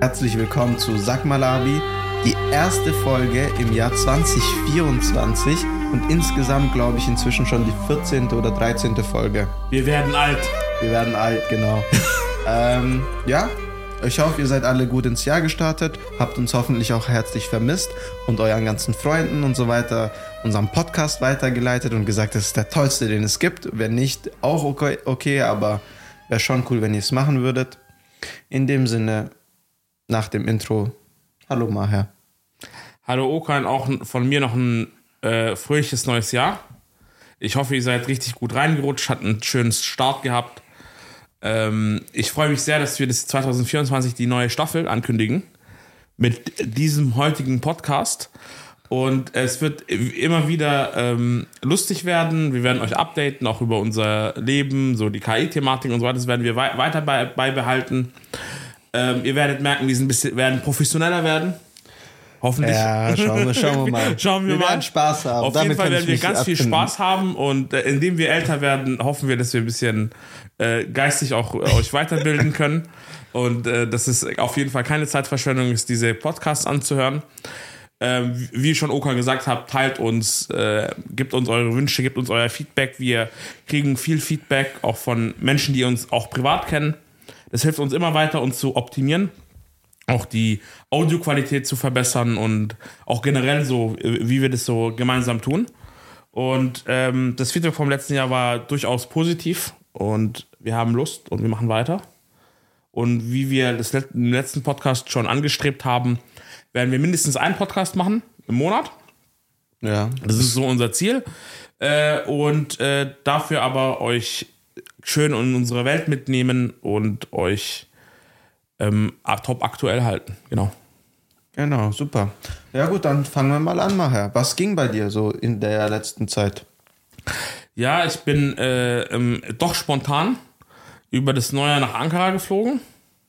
Herzlich willkommen zu Sag Malabi, die erste Folge im Jahr 2024 und insgesamt glaube ich inzwischen schon die 14. oder 13. Folge. Wir werden alt. Wir werden alt, genau. ähm, ja, ich hoffe, ihr seid alle gut ins Jahr gestartet, habt uns hoffentlich auch herzlich vermisst und euren ganzen Freunden und so weiter unseren Podcast weitergeleitet und gesagt, das ist der tollste, den es gibt. Wenn nicht, auch okay, okay aber wäre schon cool, wenn ihr es machen würdet. In dem Sinne, nach dem Intro, hallo Maher. Hallo Okan, auch von mir noch ein äh, fröhliches neues Jahr. Ich hoffe, ihr seid richtig gut reingerutscht, habt einen schönen Start gehabt. Ähm, ich freue mich sehr, dass wir das 2024 die neue Staffel ankündigen mit diesem heutigen Podcast. Und es wird immer wieder ähm, lustig werden. Wir werden euch updaten, auch über unser Leben, so die KI-Thematik und so weiter. Das werden wir wei weiter bei beibehalten. Ähm, ihr werdet merken, wir sind ein bisschen, werden professioneller werden. Hoffentlich. Ja, schauen wir, schauen wir mal. schauen wir, wir mal. werden Spaß haben. Auf Damit jeden Fall werden wir ganz viel abfinden. Spaß haben und äh, indem wir älter werden, hoffen wir, dass wir ein bisschen äh, geistig auch äh, euch weiterbilden können. Und äh, dass es auf jeden Fall keine Zeitverschwendung ist, diese Podcasts anzuhören. Ähm, wie schon Oka gesagt hat, teilt uns, äh, gibt uns eure Wünsche, gibt uns euer Feedback. Wir kriegen viel Feedback auch von Menschen, die uns auch privat kennen. Das hilft uns immer weiter, uns zu optimieren auch die Audioqualität zu verbessern und auch generell so, äh, wie wir das so gemeinsam tun. Und ähm, das Feedback vom letzten Jahr war durchaus positiv und wir haben Lust und wir machen weiter. Und wie wir das let im letzten Podcast schon angestrebt haben, werden wir mindestens einen Podcast machen im Monat. Ja. Das ist so unser Ziel. Äh, und äh, dafür aber euch schön in unsere Welt mitnehmen und euch ähm, top aktuell halten. Genau. Genau, super. Ja gut, dann fangen wir mal an, Maher. Was ging bei dir so in der letzten Zeit? Ja, ich bin äh, ähm, doch spontan über das Neue nach Ankara geflogen.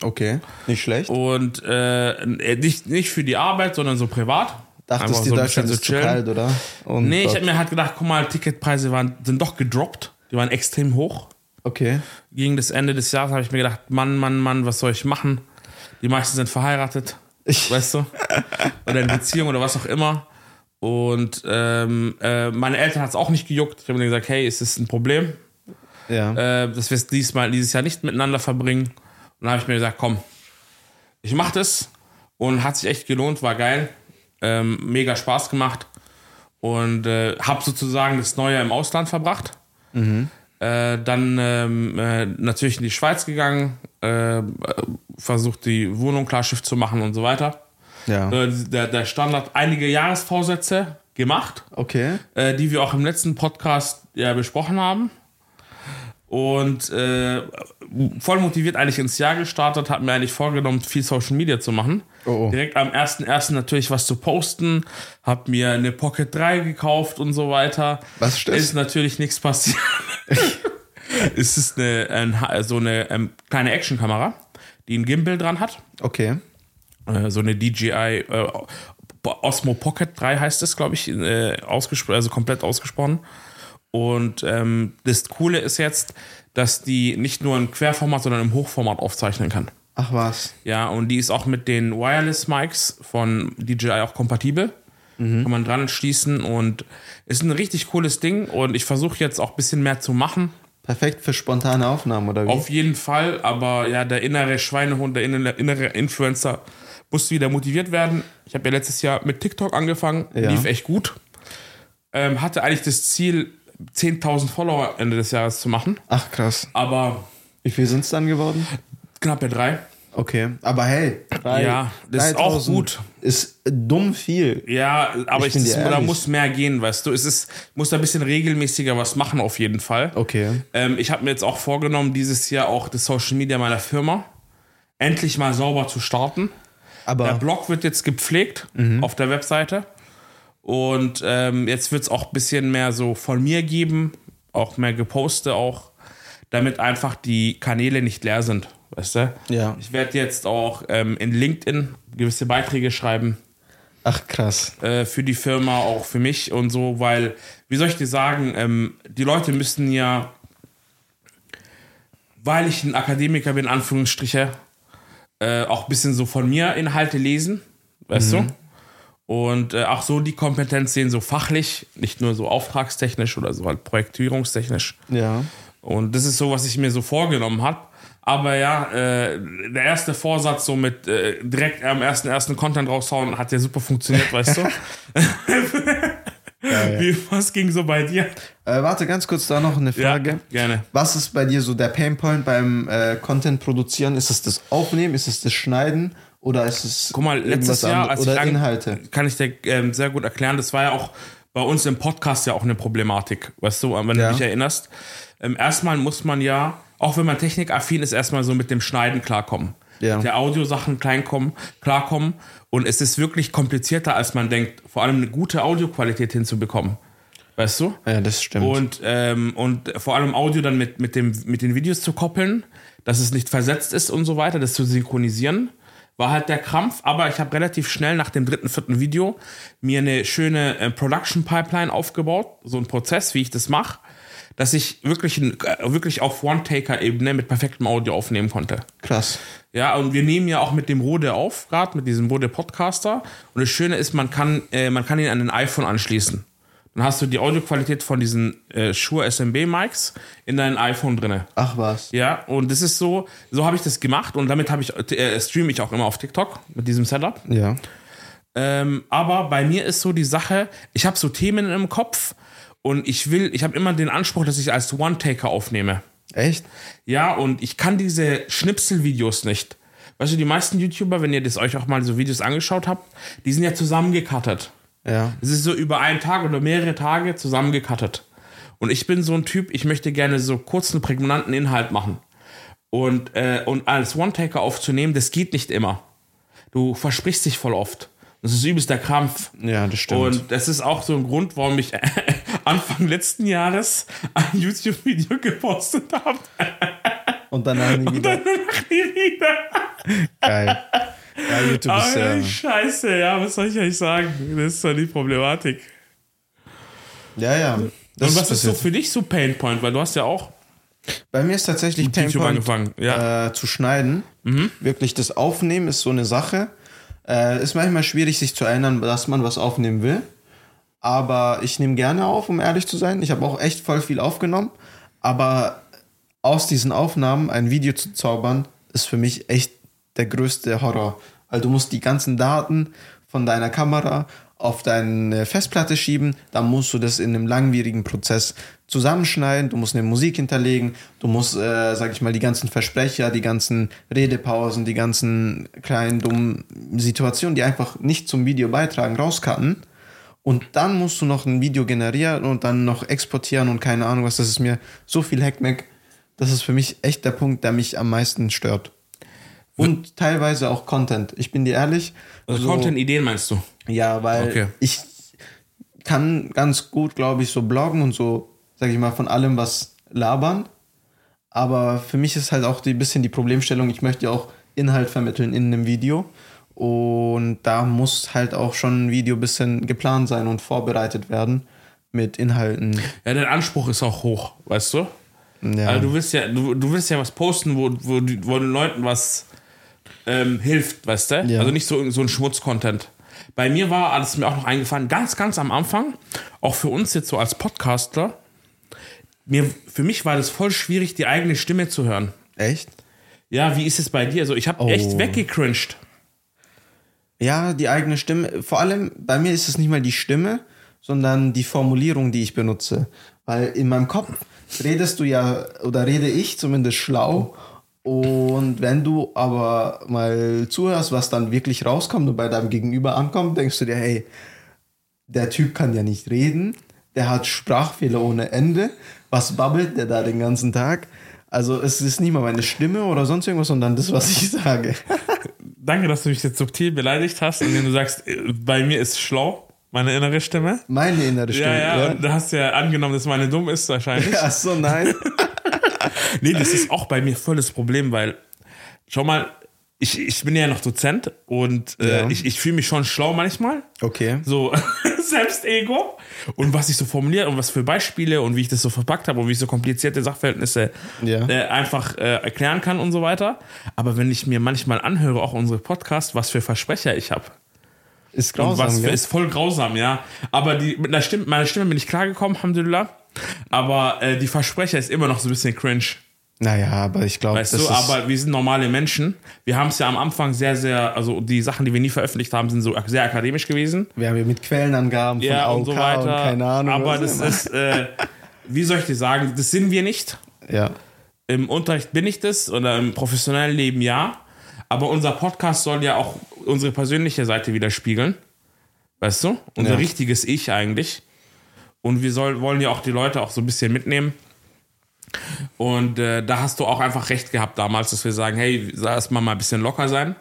Okay, nicht schlecht. Und äh, nicht, nicht für die Arbeit, sondern so privat. Dachtest Einfach du, so Deutschland ist zu kalt, oder? Und Nee, ich habe mir halt gedacht, guck mal, Ticketpreise waren, sind doch gedroppt. Die waren extrem hoch. Okay. Gegen das Ende des Jahres habe ich mir gedacht, Mann, Mann, Mann, was soll ich machen? Die meisten sind verheiratet, weißt du? Oder in Beziehung oder was auch immer. Und ähm, äh, meine Eltern hat es auch nicht gejuckt. Ich habe mir gesagt, hey, ist das ein Problem, Ja. äh, dass wir es diesmal, dieses Jahr nicht miteinander verbringen? Und dann habe ich mir gesagt, komm, ich mache das. Und hat sich echt gelohnt, war geil. Ähm, mega Spaß gemacht. Und äh, habe sozusagen das Neue im Ausland verbracht. Äh, dann ähm, äh, natürlich in die Schweiz gegangen, äh, versucht die Wohnung klarschiff zu machen und so weiter. ja. Äh, der, der Standard, einige Jahresvorsätze gemacht, Okay. äh, die wir auch im letzten Podcast ja besprochen haben. Und äh, voll motiviert eigentlich ins Jahr gestartet, hat mir eigentlich vorgenommen, viel Social Media zu machen. Oh, oh. Direkt am 1.1. natürlich was zu posten, hab mir eine Pocket 3 gekauft und so weiter. Was ist das? Ist natürlich nichts passiert. es ist eine, ein, so eine ähm, kleine Actionkamera, die ein Gimbal dran hat. Okay. Äh, so eine DJI äh, Osmo Pocket 3 heißt es, glaube ich, äh, ausgespro- also komplett ausgesprochen. Und ähm, das Coole ist jetzt, dass die nicht nur im Querformat, sondern im Hochformat aufzeichnen kann. Ach was. Ja, und die ist auch mit den Wireless Mics von DJI auch kompatibel. Kann man dran schließen und ist ein richtig cooles Ding. Und ich versuche jetzt auch ein bisschen mehr zu machen. Perfekt für spontane Aufnahmen, oder wie? Auf jeden Fall, aber ja, der innere Schweinehund, der innere, Influencer muss wieder motiviert werden. Ich habe ja letztes Jahr mit TikTok angefangen, Ja. lief echt gut. Ähm, hatte eigentlich das Ziel, 10.000 Follower Ende des Jahres zu machen, Ach krass. aber Wie viel sind es dann geworden? knappe drei. Okay. Aber hey. drei- Ja, das ist auch 3000 gut. Ist dumm viel. Ja, aber Ich ich, das, da muss mehr gehen, weißt du. Es ist, muss da ein bisschen regelmäßiger was machen, auf jeden Fall. Okay. Ähm, ich habe mir jetzt auch vorgenommen, dieses Jahr auch das Social Media meiner Firma endlich mal sauber zu starten. Der Aber Blog wird jetzt gepflegt auf der Webseite. Und ähm, jetzt wird es auch ein bisschen mehr so von mir geben, auch mehr geposte auch, damit einfach die Kanäle nicht leer sind. Weißt du? Ja. Ich werde jetzt auch ähm, in LinkedIn gewisse Beiträge schreiben ach krass. äh, für die Firma, auch für mich und so, weil, wie soll ich dir sagen, ähm, die Leute müssen ja, weil ich ein Akademiker bin, Anführungsstriche, äh, auch ein bisschen so von mir Inhalte lesen, weißt Mhm. du? Und äh, auch so die Kompetenz sehen, so fachlich, nicht nur so auftragstechnisch oder so halt projektierungstechnisch. Ja. Und das ist so, was ich mir so vorgenommen habe. Aber ja, äh, der erste Vorsatz, so mit äh, direkt am ersten ersten Content raushauen, hat ja super funktioniert, weißt du? Wie, was ging so bei dir? Äh, warte, ganz kurz da noch eine Frage. gerne. Was ist bei dir so der Painpoint beim äh, Content produzieren? Ist es das Aufnehmen? Ist es das Schneiden? Oder ist es Guck mal, letztes Jahr, als ich oder an- Inhalte? kann ich dir ähm, sehr gut erklären, das war ja auch bei uns im Podcast ja auch eine Problematik, weißt du, wenn Ja. du dich erinnerst. Ähm, erstmal muss man ja, auch wenn man technikaffin ist, erstmal so mit dem Schneiden klarkommen. Ja. Mit der Audiosachen kleinkommen, klarkommen. Und es ist wirklich komplizierter, als man denkt, vor allem eine gute Audioqualität hinzubekommen. Weißt du? Ja, das stimmt. Und, ähm, und vor allem Audio dann mit, mit, dem, mit den Videos zu koppeln, dass es nicht versetzt ist und so weiter, das zu synchronisieren, war halt der Krampf. Aber ich habe relativ schnell nach dem dritten, vierten Video mir eine schöne äh, Production Pipeline aufgebaut, so ein Prozess, wie ich das mache, dass ich wirklich, äh, wirklich auf One-Taker-Ebene mit perfektem Audio aufnehmen konnte. Krass. Ja, und wir nehmen ja auch mit dem Rode auf, gerade mit diesem Rode Podcaster. Und das Schöne ist, man kann, äh, man kann ihn an ein iPhone anschließen. Dann hast du die Audioqualität von diesen äh, Shure SMB Mics in deinem iPhone drinne. Ach was. Ja, und das ist so, so habe ich das gemacht und damit habe ich äh, streame ich auch immer auf TikTok mit diesem Setup. Ja. Ähm, aber bei mir ist so die Sache, ich habe so Themen im Kopf und ich will, ich habe immer den Anspruch, dass ich als One-Taker aufnehme. Echt? Ja, und ich kann diese Schnipselvideos nicht. Weißt du, die meisten YouTuber, wenn ihr das euch auch mal so Videos angeschaut habt, die sind ja zusammengecuttet. Ja. Es ist so über einen Tag oder mehrere Tage zusammengecuttet. Und ich bin so ein Typ, ich möchte gerne so kurzen, prägnanten Inhalt machen. Und, äh, und als One-Taker aufzunehmen, das geht nicht immer. Du versprichst dich voll oft. Das ist übelst der Krampf. Ja, das stimmt. Und das ist auch so ein Grund, warum ich Anfang letzten Jahres ein YouTube-Video gepostet habe. Und danach nie wieder. Danach nie wieder. Geil. Ja, YouTube ist ja. Scheiße, ja, was soll ich euch sagen? Das ist doch die Problematik. Ja, ja. Das Und was ist so für dich so Painpoint? Weil du hast ja auch Bei mir ist tatsächlich Painpoint, angefangen. Ja. äh, zu schneiden. Wirklich das Aufnehmen ist so eine Sache. Äh, ist manchmal schwierig, sich zu erinnern, dass man was aufnehmen will. Aber ich nehme gerne auf, um ehrlich zu sein. Ich habe auch echt voll viel aufgenommen. Aber aus diesen Aufnahmen ein Video zu zaubern, ist für mich echt der größte Horror. Weil du musst die ganzen Daten von deiner Kamera auf deine Festplatte schieben, dann musst du das in einem langwierigen Prozess zusammenschneiden, du musst eine Musik hinterlegen, du musst, äh, sag ich mal, die ganzen Versprecher, die ganzen Redepausen, die ganzen kleinen dummen Situationen, die einfach nicht zum Video beitragen, rauscutten. Und dann musst du noch ein Video generieren und dann noch exportieren und keine Ahnung was. Das ist mir so viel Hackmack. Das ist für mich echt der Punkt, der mich am meisten stört. Und teilweise auch Content. Ich bin dir ehrlich. Also so- Content-Ideen meinst du? ja, weil Okay. ich kann ganz gut, glaube ich, so bloggen und so, sag ich mal, von allem was labern. Aber für mich ist halt auch ein bisschen die Problemstellung, ich möchte ja auch Inhalt vermitteln in einem Video. Und da muss halt auch schon ein Video ein bisschen geplant sein und vorbereitet werden mit Inhalten. Ja, dein Anspruch ist auch hoch, weißt du? Ja. Also du willst ja, du, du willst ja was posten, wo, wo, wo den Leuten was ähm, hilft, weißt du? Ja. Also nicht so, so ein Schmutz-Content. Bei mir war, alles mir auch noch eingefallen, ganz, ganz am Anfang, auch für uns jetzt so als Podcaster, mir, für mich war das voll schwierig, die eigene Stimme zu hören. Echt? Ja, wie ist es bei dir? Also ich habe Oh. echt weggecringed. Ja, die eigene Stimme. Vor allem bei mir ist es nicht mal die Stimme, sondern die Formulierung, die ich benutze. Weil in meinem Kopf redest du ja, oder rede ich zumindest schlau. Und wenn du aber mal zuhörst, was dann wirklich rauskommt und bei deinem Gegenüber ankommt, denkst du dir, hey, der Typ kann ja nicht reden, der hat Sprachfehler ohne Ende. Was babbelt der da den ganzen Tag? Also es ist nicht mal meine Stimme oder sonst irgendwas, sondern das, was ich sage. Danke, dass du mich jetzt subtil beleidigt hast, indem du sagst, äh, bei mir ist schlau, meine innere Stimme. Meine innere Stimme. Ja, ja, und du hast ja angenommen, dass meine dumm ist wahrscheinlich. Ach so, nein. Nee, das ist auch bei mir volles Problem, weil, schau mal, ich, ich bin ja noch Dozent und äh, Ja. ich, ich fühle mich schon schlau manchmal. Okay. So Selbstego. Und was ich so formuliert und was für Beispiele und wie ich das so verpackt habe und wie ich so komplizierte Sachverhältnisse Ja. äh, einfach äh, erklären kann und so weiter. Aber wenn ich mir manchmal anhöre, auch unsere Podcasts, was für Versprecher ich habe. Ist Und grausam, was für, gell? ist voll grausam, ja. Aber die, mit einer Stimme, meiner Stimme bin ich klargekommen, Alhamdulillah. Aber äh, die Versprecher ist immer noch so ein bisschen cringe. Naja, aber ich glaube, Weißt das du, ist... aber wir sind normale Menschen. Wir haben es ja am Anfang sehr, sehr, also die Sachen, die wir nie veröffentlicht haben, sind so sehr akademisch gewesen. wir haben ja mit Quellenangaben von Ja, AOK und so weiter. keine Ahnung. Aber das immer. ist, äh, wie soll ich dir sagen, das sind wir nicht. Ja. Im Unterricht bin ich das oder im professionellen Leben ja. Aber unser Podcast soll ja auch unsere persönliche Seite widerspiegeln. Weißt du? Unser Ja. richtiges Ich eigentlich. Und wir soll, wollen ja auch die Leute auch so ein bisschen mitnehmen. Und äh, da hast du auch einfach recht gehabt damals, dass wir sagen, hey, lass mal mal ein bisschen locker sein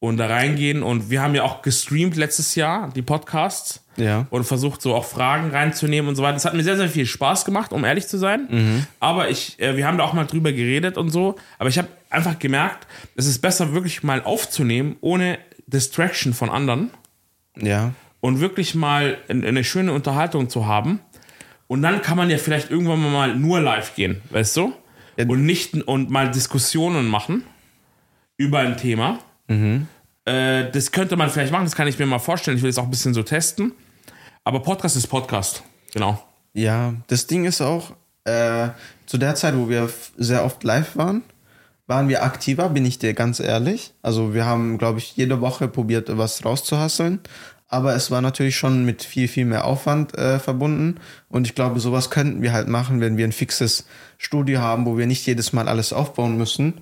und da reingehen. Und wir haben ja auch gestreamt letztes Jahr, die Podcasts Ja. und versucht so auch Fragen reinzunehmen und so weiter. Das hat mir sehr, sehr viel Spaß gemacht, um ehrlich zu sein. Aber ich, äh, wir haben da auch mal drüber geredet und so. Aber ich habe einfach gemerkt, es ist besser, wirklich mal aufzunehmen, ohne Distraction von anderen Ja. und wirklich mal ein- eine schöne Unterhaltung zu haben. Und dann kann man ja vielleicht irgendwann mal nur live gehen, weißt du? Und nicht und mal Diskussionen machen über ein Thema. Äh, das könnte man vielleicht machen, das kann ich mir mal vorstellen. Ich will es auch ein bisschen so testen. Aber Podcast ist Podcast. Genau. Ja, das Ding ist auch, äh, zu der Zeit, wo wir sehr oft live waren, waren wir aktiver, bin ich dir ganz ehrlich. Also wir haben, glaube ich, jede Woche probiert, was rauszuhasseln. Aber es war natürlich schon mit viel, viel mehr Aufwand äh, verbunden. Und ich glaube, sowas könnten wir halt machen, wenn wir ein fixes Studio haben, wo wir nicht jedes Mal alles aufbauen müssen.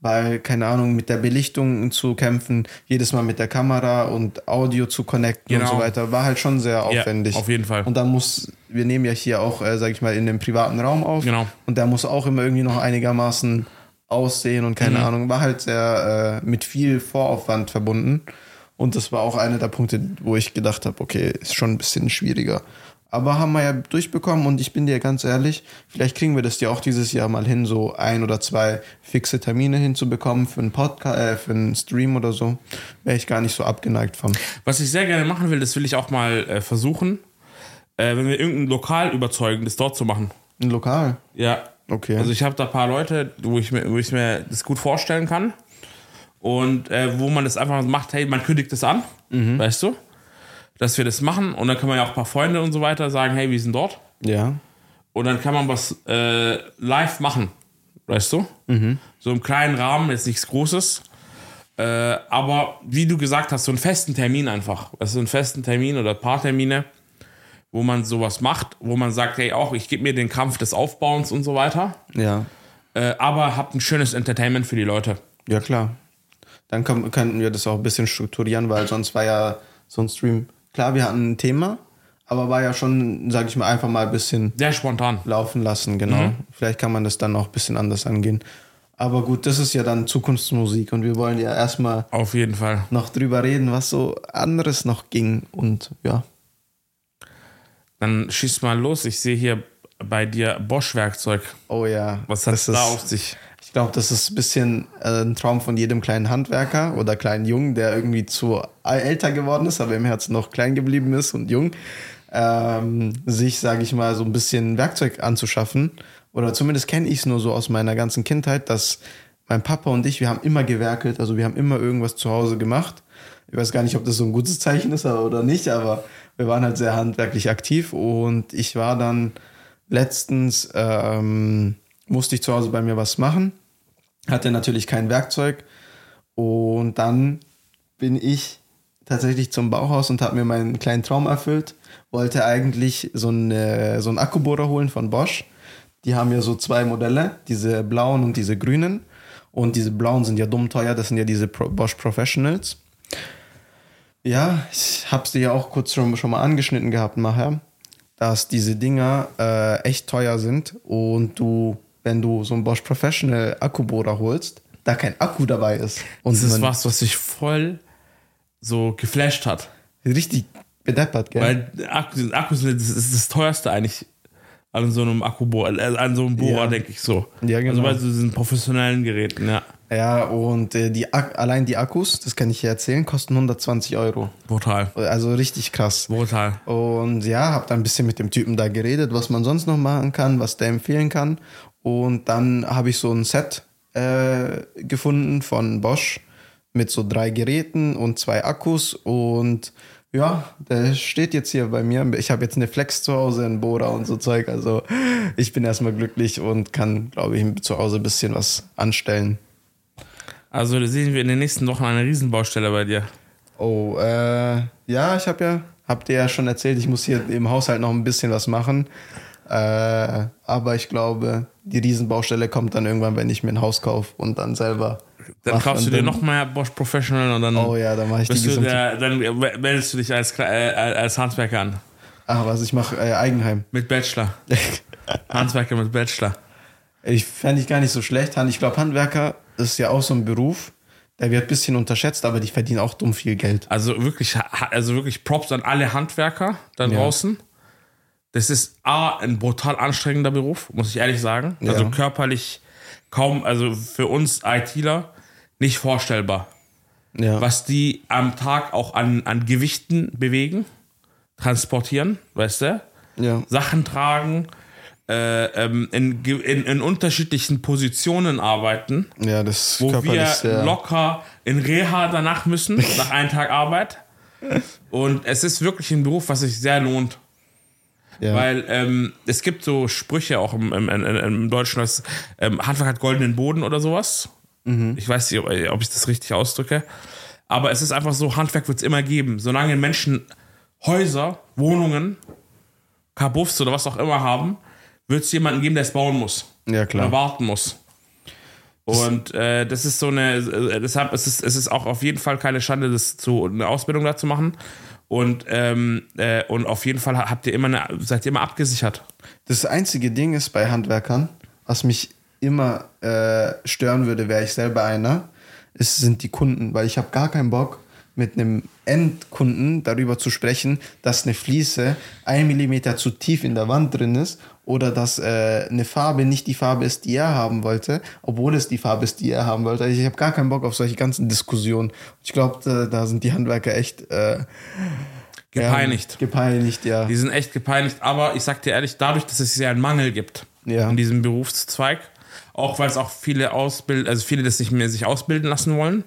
Weil, keine Ahnung, mit der Belichtung zu kämpfen, jedes Mal mit der Kamera und Audio zu connecten und Genau. so weiter, war halt schon sehr Ja, aufwendig. auf jeden Fall. Und dann muss, wir nehmen ja hier auch, äh, sag ich mal, in einem privaten Raum auf. Genau. Und der muss auch immer irgendwie noch einigermaßen aussehen und keine Mhm. Ahnung. War halt sehr äh, mit viel Voraufwand verbunden. Und das war auch einer der Punkte, wo ich gedacht habe, okay, ist schon ein bisschen schwieriger. Aber haben wir ja durchbekommen und ich bin dir ganz ehrlich, vielleicht kriegen wir das ja auch dieses Jahr mal hin, so ein oder zwei fixe Termine hinzubekommen für einen Podcast, äh, für einen Stream oder so. Wäre ich gar nicht so abgeneigt von. Was ich sehr gerne machen will, das will ich auch mal äh, versuchen, äh, wenn wir irgendein Lokal überzeugen, das dort zu machen. Ein Lokal. Ja. Okay. Also ich habe da ein paar Leute, wo ich mir, wo ich mir das gut vorstellen kann. Und äh, wo man das einfach macht, hey, man kündigt das an, weißt du? Dass wir das machen und dann kann man ja auch ein paar Freunde und so weiter sagen, hey, wir sind dort. ja. Und dann kann man was äh, live machen, weißt du? So im kleinen Rahmen, jetzt nichts Großes. Äh, aber wie du gesagt hast, so einen festen Termin einfach. Also einen festen Termin oder ein paar Termine, wo man sowas macht, wo man sagt, hey, auch ich gebe mir den Kampf des Aufbauens und so weiter. Ja. Äh, aber habt ein schönes Entertainment für die Leute. Ja, klar. Dann kann, könnten wir das auch ein bisschen strukturieren, weil sonst war ja so ein Stream. Klar, wir hatten ein Thema, aber war ja schon, sag ich mal, einfach mal ein bisschen Sehr spontan. laufen lassen, genau. Vielleicht kann man das dann auch ein bisschen anders angehen. Aber gut, das ist ja dann Zukunftsmusik und wir wollen ja erstmal Auf jeden Fall. noch drüber reden, was so anderes noch ging und ja. Dann schieß mal los. Ich sehe hier bei dir Bosch-Werkzeug. Oh ja. Was hat das da ist- auf sich? Ich glaube, das ist ein bisschen äh, ein Traum von jedem kleinen Handwerker oder kleinen Jungen, der irgendwie zu älter geworden ist, aber im Herzen noch klein geblieben ist und jung, ähm, sich, sage ich mal, so ein bisschen Werkzeug anzuschaffen. Oder zumindest kenne ich es nur so aus meiner ganzen Kindheit, dass mein Papa und ich, wir haben immer gewerkelt, also wir haben immer irgendwas zu Hause gemacht. Ich weiß gar nicht, ob das so ein gutes Zeichen ist oder nicht, aber wir waren halt sehr handwerklich aktiv und ich war dann letztens, ähm, musste ich zu Hause bei mir was machen, hatte natürlich kein Werkzeug und dann bin ich tatsächlich zum Bauhaus und habe mir meinen kleinen Traum erfüllt. Wollte eigentlich so, eine, so einen Akkubohrer holen von Bosch. Die haben ja so zwei Modelle, diese blauen und diese grünen. Und diese blauen sind ja dumm teuer, das sind ja diese Pro Bosch Professionals. Ja, ich habe sie ja auch kurz schon, schon mal angeschnitten gehabt nachher, dass diese Dinger äh, echt teuer sind und du, wenn du so einen Bosch Professional Akkubohrer holst, da kein Akku dabei ist. Und Das ist was, was sich voll so geflasht hat. Richtig bedeppert, gell? Weil Akkus, Akkus sind das, ist das teuerste eigentlich, an so einem Akkubohrer, äh, an so einem Bohrer, Ja. denke ich so. Ja, genau. Also bei so diesen professionellen Geräten, ja. Ja, und äh, die Ak allein die Akkus, das kann ich hier erzählen, kosten 120 Euro. Brutal. Also richtig krass. Brutal. Und ja, hab dann ein bisschen mit dem Typen da geredet, was man sonst noch machen kann, was der empfehlen kann. Und dann habe ich so ein Set äh, gefunden von Bosch mit so drei Geräten und zwei Akkus. Und ja, der steht jetzt hier bei mir. Ich habe jetzt eine Flex zu Hause, einen Bohrer und so Zeug. Also ich bin erstmal glücklich und kann, glaube ich, zu Hause ein bisschen was anstellen. Also da sehen wir in den nächsten Wochen eine Riesenbaustelle bei dir. Oh, äh, ja, ich habe ja, habt ihr ja schon erzählt, ich muss hier im Haushalt noch ein bisschen was machen. Äh, aber ich glaube, die Riesenbaustelle kommt dann irgendwann, wenn ich mir ein Haus kaufe und dann selber. Dann mach kaufst du dir noch mehr Bosch Professional und dann, Oh ja, dann mache ich die du der, dann meldest du dich als, äh, als Handwerker an. Ach, was ich mache, äh, Eigenheim. Mit Bachelor. Handwerker mit Bachelor. Ich fände ich gar nicht so schlecht. Ich glaube, Handwerker ist ja auch so ein Beruf, der wird ein bisschen unterschätzt, aber die verdienen auch dumm viel Geld. Also wirklich, also wirklich Props an alle Handwerker da Ja. Das ist A, ein brutal anstrengender Beruf, muss ich ehrlich sagen. Ja. Also körperlich kaum, also für uns ITler nicht vorstellbar. Ja. Was die am Tag auch an, an Gewichten bewegen, transportieren, weißt du? Ja. Sachen tragen, äh, ähm, in, in, in unterschiedlichen Positionen arbeiten, Ja, das ist wo wir sehr. locker in Reha danach müssen, nach einem Tag Arbeit. Und es ist wirklich ein Beruf, was sich sehr lohnt. Ja. Weil ähm, es gibt so Sprüche auch im, im, im, Deutschen, dass ähm, Handwerk hat goldenen Boden oder sowas. Ich weiß nicht, ob, ob ich das richtig ausdrücke. Aber es ist einfach so, Handwerk wird es immer geben. Solange Menschen Häuser, Wohnungen, Kabuffs oder was auch immer haben, wird es jemanden geben, der es bauen muss. Ja, klar. Oder warten muss. Und äh, das ist so eine, äh, deshalb ist es, es ist auch auf jeden Fall keine Schande, das zu, eine Ausbildung da zu machen. Und, ähm, äh, und auf jeden Fall habt ihr immer eine, seid ihr immer abgesichert. Das einzige Ding ist bei Handwerkern, was mich immer äh, stören würde, wäre ich selber einer, ist, sind die Kunden, weil ich habe gar keinen Bock, mit einem Endkunden darüber zu sprechen, dass eine Fliese ein Millimeter zu tief in der Wand drin ist oder dass äh, eine Farbe nicht die Farbe ist, die er haben wollte, obwohl es die Farbe ist, die er haben wollte. Ich habe gar keinen Bock auf solche ganzen Diskussionen. Ich glaube, da, da sind die Handwerker echt äh, Gepeinigt. Ja, gepeinigt, ja. Die sind echt gepeinigt, aber ich sag dir ehrlich, dadurch, dass es ja einen Mangel gibt Ja. in diesem Berufszweig, auch weil es auch viele ausbilden, also viele das nicht mehr sich ausbilden lassen wollen,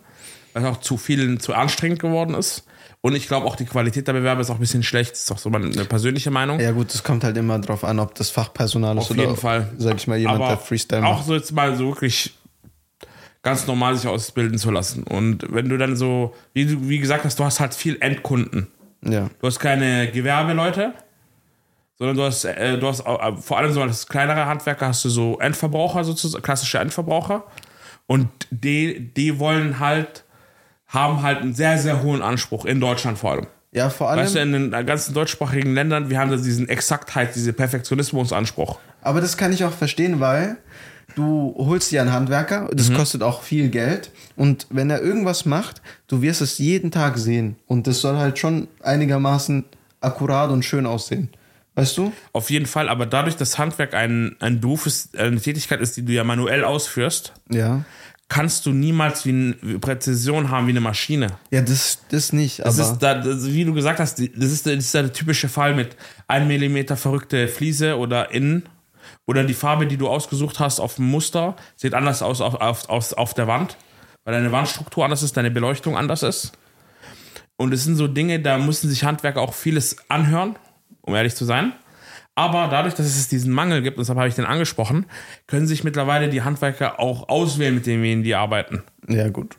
weil es auch zu vielen zu anstrengend geworden ist. Und ich glaube auch die Qualität der Bewerber ist auch ein bisschen schlecht. Das ist doch so meine persönliche Meinung. Ja gut, es kommt halt immer drauf an, ob das Fachpersonal ist Auf oder, jeden Fall. sag ich mal, jemand, Aber der Freestyle auch macht. so jetzt mal so wirklich ganz normal sich ausbilden zu lassen. Und wenn du dann so, wie du wie gesagt hast, du hast halt viel Endkunden. Ja, Du hast keine Gewerbeleute, sondern du hast, äh, du hast äh, vor allem so als kleinere Handwerker hast du so Endverbraucher sozusagen, klassische Endverbraucher. Und die, die wollen halt, haben halt einen sehr, sehr hohen Anspruch, in Deutschland vor allem. ja vor allem, Weißt du, in den ganzen deutschsprachigen Ländern, wir haben da diesen Exaktheit, diesen Perfektionismusanspruch. aber das kann ich auch verstehen, weil du holst dir einen Handwerker, das kostet auch viel Geld und wenn er irgendwas macht, du wirst es jeden Tag sehen und das soll halt schon einigermaßen akkurat und schön aussehen. Weißt du? Auf jeden Fall, aber dadurch, dass Handwerk ein, ein Beruf ist, eine Tätigkeit ist, die du ja manuell ausführst, Ja. Kannst du niemals wie eine Präzision haben wie eine Maschine. Ja, das, das nicht, Das ist, da, das, wie du gesagt hast, das ist, das ist der typische Fall mit 1 mm verrückte Fliese oder innen. Oder die Farbe, die du ausgesucht hast auf dem Muster, sieht anders aus auf, auf, auf, auf der Wand, weil deine Wandstruktur anders ist, deine Beleuchtung anders ist. Und es sind so Dinge, da müssen sich Handwerker auch vieles anhören, um ehrlich zu sein. Aber dadurch, dass es diesen Mangel gibt, und deshalb habe ich den angesprochen, können sich mittlerweile die Handwerker auch auswählen, mit denen die arbeiten. ja gut.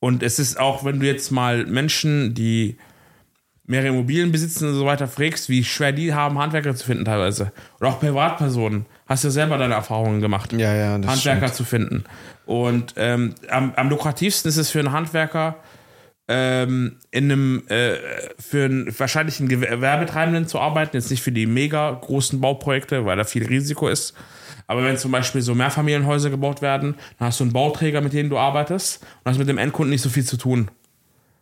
Und es ist auch, wenn du jetzt mal Menschen, die mehrere Immobilien besitzen und so weiter, fragst, wie schwer die haben, Handwerker zu finden teilweise. Oder auch Privatpersonen. Hast du selber deine Erfahrungen gemacht, Ja, ja, Handwerker zu finden. Und ähm, am, am lukrativsten ist es für einen Handwerker, ähm, in einem, äh, für einen wahrscheinlich einen Gewerbetreibenden zu arbeiten, jetzt nicht für die mega großen Bauprojekte, weil da viel Risiko ist. Aber wenn zum Beispiel so Mehrfamilienhäuser gebaut werden, dann hast du einen Bauträger, mit dem du arbeitest und hast mit dem Endkunden nicht so viel zu tun.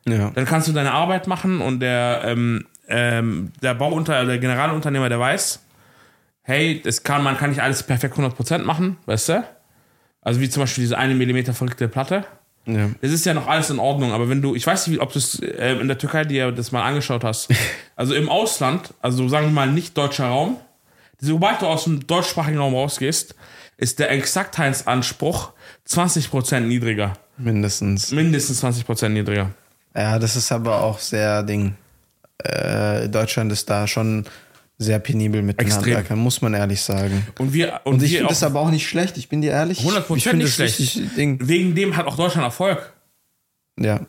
Ja. Dann kannst du deine Arbeit machen und der, ähm, ähm, der Bauunter der Generalunternehmer, der weiß, hey, das kann, man kann nicht alles perfekt 100% machen, weißt du? Also wie zum Beispiel diese eine Millimeter verrückte Platte. Ja. Das ist ja noch alles in Ordnung, aber wenn du, ich weiß nicht, ob du es äh, in der Türkei dir das mal angeschaut hast. Also im Ausland, also sagen wir mal nicht deutscher Raum, sobald du aus dem deutschsprachigen Raum rausgehst, ist der Exaktheitsanspruch 20% niedriger. Mindestens. Mindestens 20% niedriger. Ja, das ist aber auch sehr Ding. Äh, Deutschland ist da schon sehr penibel mit den Extrem. Muss man ehrlich sagen. Und wir, und Und ich finde das aber auch nicht schlecht, ich bin dir ehrlich. 100% ich finde nicht schlecht. wegen dem hat auch Deutschland Erfolg. Ja.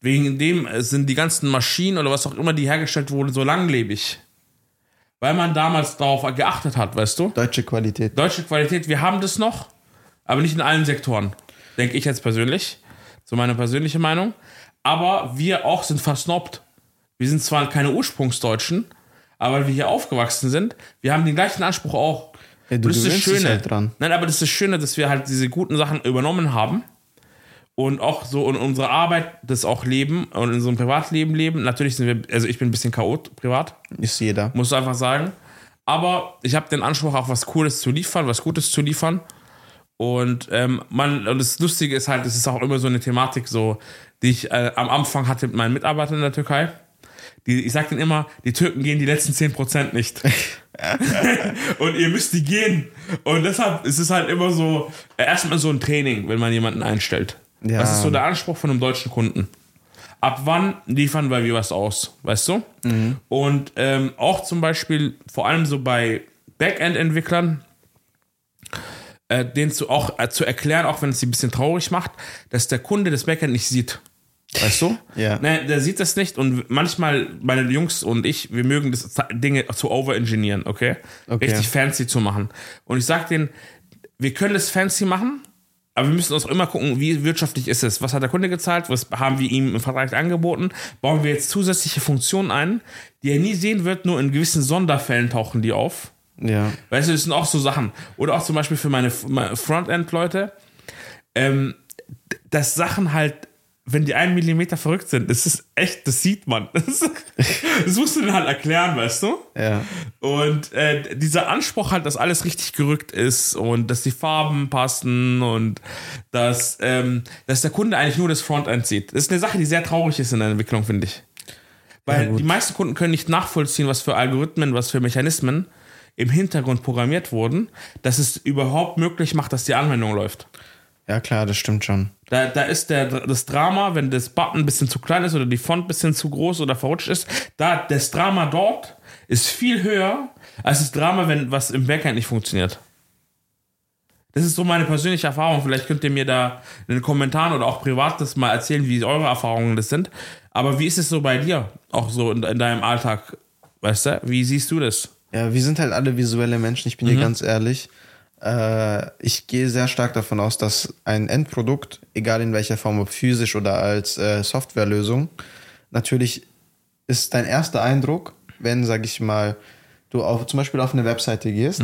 Wegen dem sind die ganzen Maschinen oder was auch immer, die hergestellt wurden, so langlebig. Weil man damals darauf geachtet hat, weißt du? Deutsche Qualität. Deutsche Qualität, wir haben das noch, aber nicht in allen Sektoren. Denke ich jetzt persönlich. So meine persönliche Meinung. Aber wir auch sind versnobbt. Wir sind zwar keine Ursprungsdeutschen, aber weil wir hier aufgewachsen sind, wir haben den gleichen Anspruch auch. Ja, du Und das ist das Schöne. halt dran. Nein, aber das ist das Schöne, dass wir halt diese guten Sachen übernommen haben und auch so in unserer Arbeit das auch leben und in einem Privatleben leben. Natürlich sind wir, also ich bin ein bisschen chaot privat, Ist jeder. muss einfach sagen. Aber ich habe den Anspruch, auch was Cooles zu liefern, was Gutes zu liefern. Und ähm, man, und das Lustige ist halt, es ist auch immer so eine Thematik, so, die ich äh, am Anfang hatte mit meinen Mitarbeitern in der Türkei. Die, ich sag denen immer, die Türken gehen die letzten 10% nicht. und ihr müsst die gehen. Und deshalb ist es halt immer so, erstmal so ein Training, wenn man jemanden einstellt. Ja. Das ist so der Anspruch von einem deutschen Kunden. Ab wann liefern wir was aus, weißt du? Und ähm, auch zum Beispiel, vor allem so bei Backend-Entwicklern, äh, denen zu, auch äh, zu erklären, auch wenn es sie ein bisschen traurig macht, dass der Kunde das Backend nicht sieht. Weißt du? Ja. Ne, der sieht das nicht und manchmal, meine Jungs und ich, wir mögen das, Dinge zu overengineeren, okay? Okay. Richtig fancy zu machen. Und ich sag denen, wir können es fancy machen, aber wir müssen uns auch immer gucken, wie wirtschaftlich ist es. Was hat der Kunde gezahlt? Was haben wir ihm im Vertrag angeboten? Bauen wir jetzt zusätzliche Funktionen ein, die er nie sehen wird, nur in gewissen Sonderfällen tauchen die auf. Ja. Weißt du, das sind auch so Sachen. Oder auch zum Beispiel für meine, meine Frontend-Leute, ähm, dass Sachen halt, wenn die einen Millimeter verrückt sind, das ist echt, das sieht man. Das, das musst du denen halt erklären, weißt du? Ja. Und äh, dieser Anspruch halt, dass alles richtig gerückt ist und dass die Farben passen und dass, ähm, dass der Kunde eigentlich nur das Frontend sieht. Das ist eine Sache, die sehr traurig ist in der Entwicklung, finde ich. Weil Ja, die meisten Kunden können nicht nachvollziehen, was für Algorithmen, was für Mechanismen im Hintergrund programmiert wurden, dass es überhaupt möglich macht, dass die Anwendung läuft. Ja, klar, das stimmt schon. Da, da ist der, das Drama, wenn das Button ein bisschen zu klein ist oder die Font ein bisschen zu groß oder verrutscht ist, da das Drama dort ist viel höher als das Drama, wenn was im Backend nicht funktioniert. Das ist so meine persönliche Erfahrung. Vielleicht könnt ihr mir da in den Kommentaren oder auch privat das mal erzählen, wie eure Erfahrungen das sind. Aber wie ist es so bei dir? Auch so in, in deinem Alltag? Weißt du? Wie siehst du das? Ja, wir sind halt alle visuelle Menschen, ich bin dir ganz ehrlich. Äh, ich gehe sehr stark davon aus, dass ein Endprodukt, egal in welcher Form, ob physisch oder als äh, Softwarelösung, natürlich ist dein erster Eindruck, wenn, sag ich mal, du auf, zum Beispiel auf eine Webseite gehst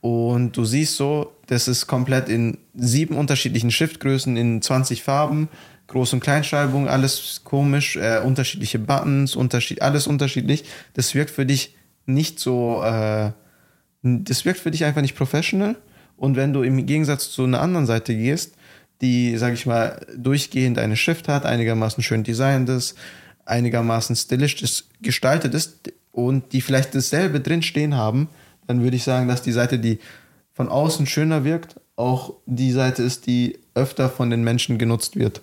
und du siehst so, das ist komplett in sieben unterschiedlichen Schriftgrößen, in 20 Farben, Groß- und Kleinschreibung, alles komisch, äh, unterschiedliche Buttons, unterschied alles unterschiedlich. Das wirkt für dich nicht so, äh, das wirkt für dich einfach nicht professional. Und wenn du im Gegensatz zu einer anderen Seite gehst, die, sag ich mal, durchgehend eine Schrift hat, einigermaßen schön designt ist, einigermaßen stilistisch gestaltet ist und die vielleicht dasselbe drin stehen haben, dann würde ich sagen, dass die Seite, die von außen schöner wirkt, auch die Seite ist, die öfter von den Menschen genutzt wird.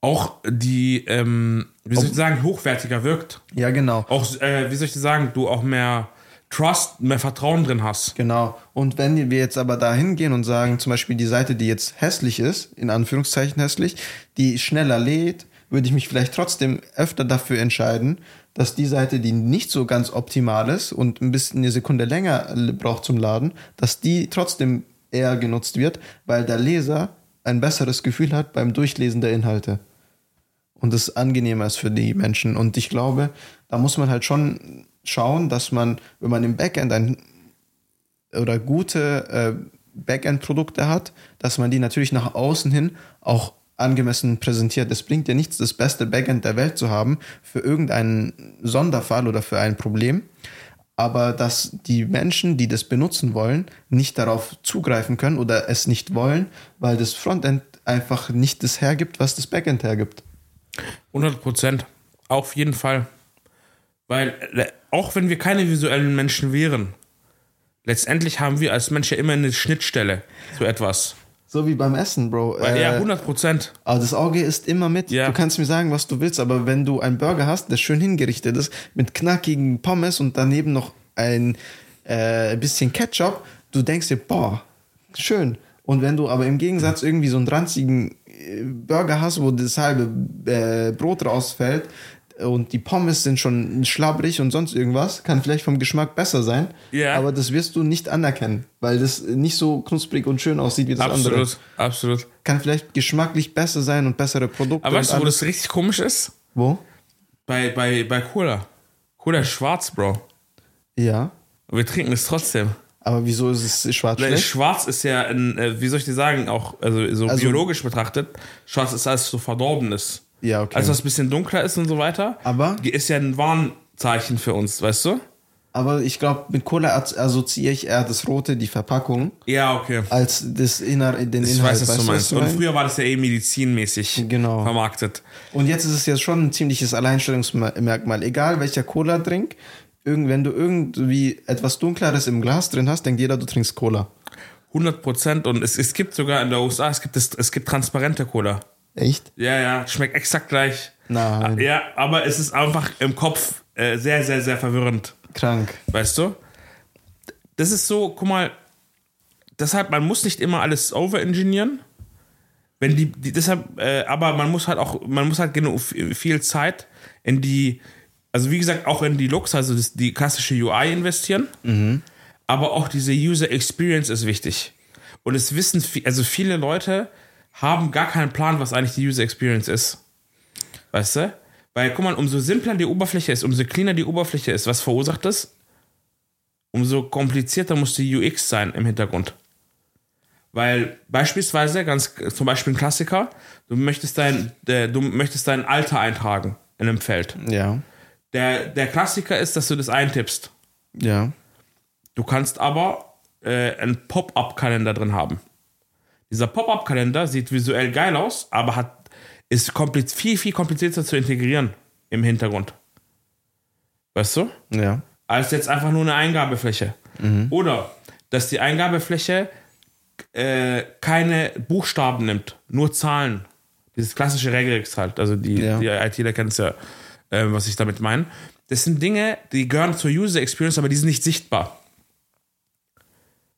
Auch die, ähm, wie soll ich sagen, hochwertiger wirkt. Ja, genau. Auch, äh, wie soll ich sagen, du auch mehr Trust, mehr Vertrauen drin hast. Genau. Und wenn wir jetzt aber da hingehen und sagen, zum Beispiel die Seite, die jetzt hässlich ist, in Anführungszeichen hässlich, die schneller lädt, würde ich mich vielleicht trotzdem öfter dafür entscheiden, dass die Seite, die nicht so ganz optimal ist und ein bisschen eine Sekunde länger braucht zum Laden, dass die trotzdem eher genutzt wird, weil der Leser ein besseres Gefühl hat beim Durchlesen der Inhalte. Und es angenehmer ist für die Menschen. Und ich glaube, da muss man halt schon schauen, dass man, wenn man im Backend ein oder gute äh, Backend-Produkte hat, dass man die natürlich nach außen hin auch angemessen präsentiert. Es bringt ja nichts, das beste Backend der Welt zu haben für irgendeinen Sonderfall oder für ein Problem. aber dass die Menschen, die das benutzen wollen, nicht darauf zugreifen können oder es nicht wollen, weil das Frontend einfach nicht das hergibt, was das Backend hergibt. 100 Prozent. Auf jeden Fall. Weil, äh, auch wenn wir keine visuellen Menschen wären, letztendlich haben wir als Mensch ja immer eine Schnittstelle zu etwas. So wie beim Essen, Bro. Weil, Äh, ja, 100 Prozent. Aber das Auge ist immer mit. Ja. Du kannst mir sagen, was du willst, aber wenn du einen Burger hast, der schön hingerichtet ist, mit knackigen Pommes und daneben noch ein äh, bisschen Ketchup, du denkst dir, boah, schön. Und wenn du aber im Gegensatz irgendwie so einen ranzigen äh, Burger hast, wo das halbe äh, Brot rausfällt und die Pommes sind schon schlabbrig und sonst irgendwas, kann vielleicht vom Geschmack besser sein, Ja. aber das wirst du nicht anerkennen, weil das nicht so knusprig und schön aussieht wie das andere Absolut, absolut. kann vielleicht geschmacklich besser sein und bessere Produkte. Aber weißt du, wo das richtig komisch ist? Wo? Bei, bei, bei Cola. Cola ist schwarz, Bro. Ja. Und wir trinken es trotzdem. Aber wieso ist es schwarz Weil schlecht? Schwarz ist ja, ein, äh, wie soll ich dir sagen, auch also so Also- biologisch betrachtet, schwarz ist alles so verdorbenes. Ja, okay. Alles, was ein bisschen dunkler ist und so weiter, Aber- ist ja ein Warnzeichen für uns, weißt du? Aber ich glaube, mit Cola as- assoziiere ich eher das Rote, die Verpackung, Ja, okay. als das Inner, den Ich Inhalt. weiß, was Weißt du meinst. ich Und früher war das ja eh medizinmäßig Genau. vermarktet. Und jetzt ist es ja schon ein ziemliches Alleinstellungsmerkmal. Egal welcher Cola-Drink, wenn du irgendwie etwas Dunkleres im Glas drin hast, denkt jeder, du trinkst Cola. 100 Prozent. Und es, es gibt sogar in der USA, es gibt, es, es gibt transparente Cola. Echt? Ja, ja, schmeckt exakt gleich. Nein. Ja, aber es ist einfach im Kopf äh, sehr, sehr, sehr verwirrend. Krank. Weißt du? Das ist so, guck mal, deshalb, man muss nicht immer alles overengineeren. Wenn die, die deshalb, äh, aber man muss halt auch, man muss halt genug viel Zeit in die, also wie gesagt, auch in die Looks, also das, die klassische UI investieren. Aber auch diese User Experience ist wichtig. Und es wissen, also viele Leute haben gar keinen Plan, was eigentlich die User Experience ist. Weißt du? Weil, guck mal, umso simpler die Oberfläche ist, umso cleaner die Oberfläche ist, was verursacht das? Umso komplizierter muss die UX sein im Hintergrund. Weil beispielsweise, ganz zum Beispiel ein Klassiker, du möchtest dein, äh, du möchtest dein Alter eintragen in einem Feld. Ja. Der, der Klassiker ist, dass du das eintippst. Ja. Du kannst aber äh, einen Pop-up-Kalender drin haben. Dieser Pop-up-Kalender sieht visuell geil aus, aber hat, ist kompliz viel, viel komplizierter zu integrieren im Hintergrund. Weißt du? Ja. Als jetzt einfach nur eine Eingabefläche. Oder dass die Eingabefläche äh, keine Buchstaben nimmt, nur Zahlen. Dieses klassische Regex halt. Also die, Ja. die ITler kennen es ja, äh, was ich damit meine. Das sind Dinge, die gehören zur User Experience, aber die sind nicht sichtbar.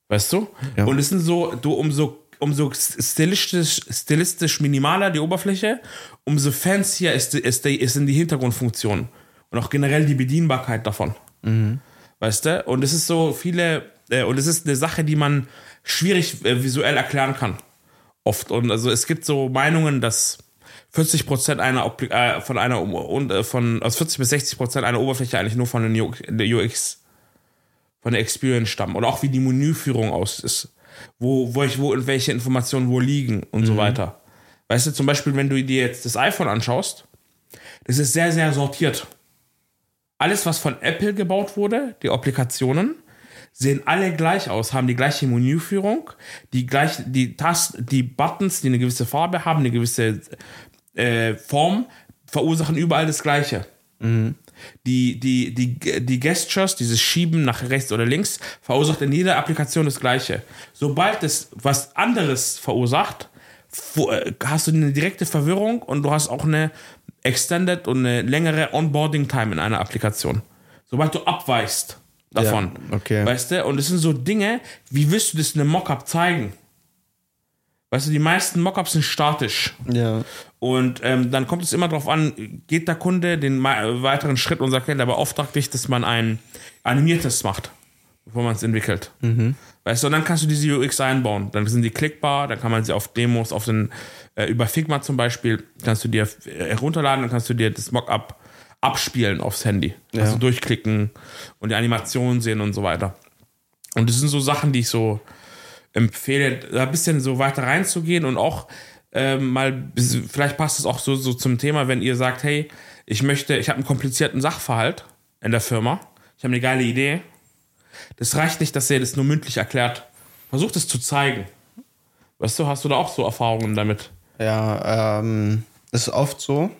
Weißt du? Ja. Und es sind so, du umso, umso stilistisch, stilistisch minimaler die Oberfläche, umso fancier ist, die- ist, ist in die Hintergrundfunktion. Und auch generell die Bedienbarkeit davon. Weißt du? Und es ist so viele, äh, und es ist eine Sache, die man schwierig äh, visuell erklären kann. Oft. Und also es gibt so Meinungen, dass 40 Prozent einer äh, von einer um- und äh, von aus 40 bis 60 Prozent einer Oberfläche eigentlich nur von der UX, von der Experience stammen. Oder auch wie die Menüführung aus ist. Wo, wo ich, wo und welche Informationen wo liegen und so weiter. Weißt du, zum Beispiel, wenn du dir jetzt das iPhone anschaust, das ist sehr, sehr sortiert. Alles, was von Apple gebaut wurde, die Applikationen, sehen alle gleich aus, haben die gleiche Menüführung, die gleich, die Tasten, die Buttons, die eine gewisse Farbe haben, eine gewisse äh, Form, verursachen überall das Gleiche. Die, die, die, die Gestures, dieses Schieben nach rechts oder links, verursacht in jeder Applikation das Gleiche. Sobald es was anderes verursacht, äh, hast du eine direkte Verwirrung und du hast auch eine extended und eine längere Onboarding-Time in einer Applikation. Sobald du abweichst davon. Ja, okay. Weißt du? Und es sind so Dinge, wie willst du das in einem Mockup zeigen? Weißt du, die meisten Mockups sind statisch. Ja. Und ähm, dann kommt es immer darauf an, geht der Kunde den weiteren Schritt und sagt, hey, der beauftragt dich, dass man ein animiertes macht, bevor man es entwickelt. Weißt du, und dann kannst du diese UX einbauen. Dann sind die klickbar, dann kann man sie auf Demos, auf den, äh, über Figma zum Beispiel, kannst du dir äh, herunterladen, dann kannst du dir das Mockup abspielen aufs Handy. Also Ja. durchklicken und die Animationen sehen und so weiter. Und das sind so Sachen, die ich so empfehle, da ein bisschen so weiter reinzugehen und auch ähm, mal, vielleicht passt es auch so, so zum Thema, wenn ihr sagt, hey, ich möchte, ich habe einen komplizierten Sachverhalt in der Firma, ich habe eine geile Idee. Das reicht nicht, dass er das nur mündlich erklärt. Versucht es zu zeigen. Weißt du, hast du da auch so Erfahrungen damit? Ja, ähm, ist oft so,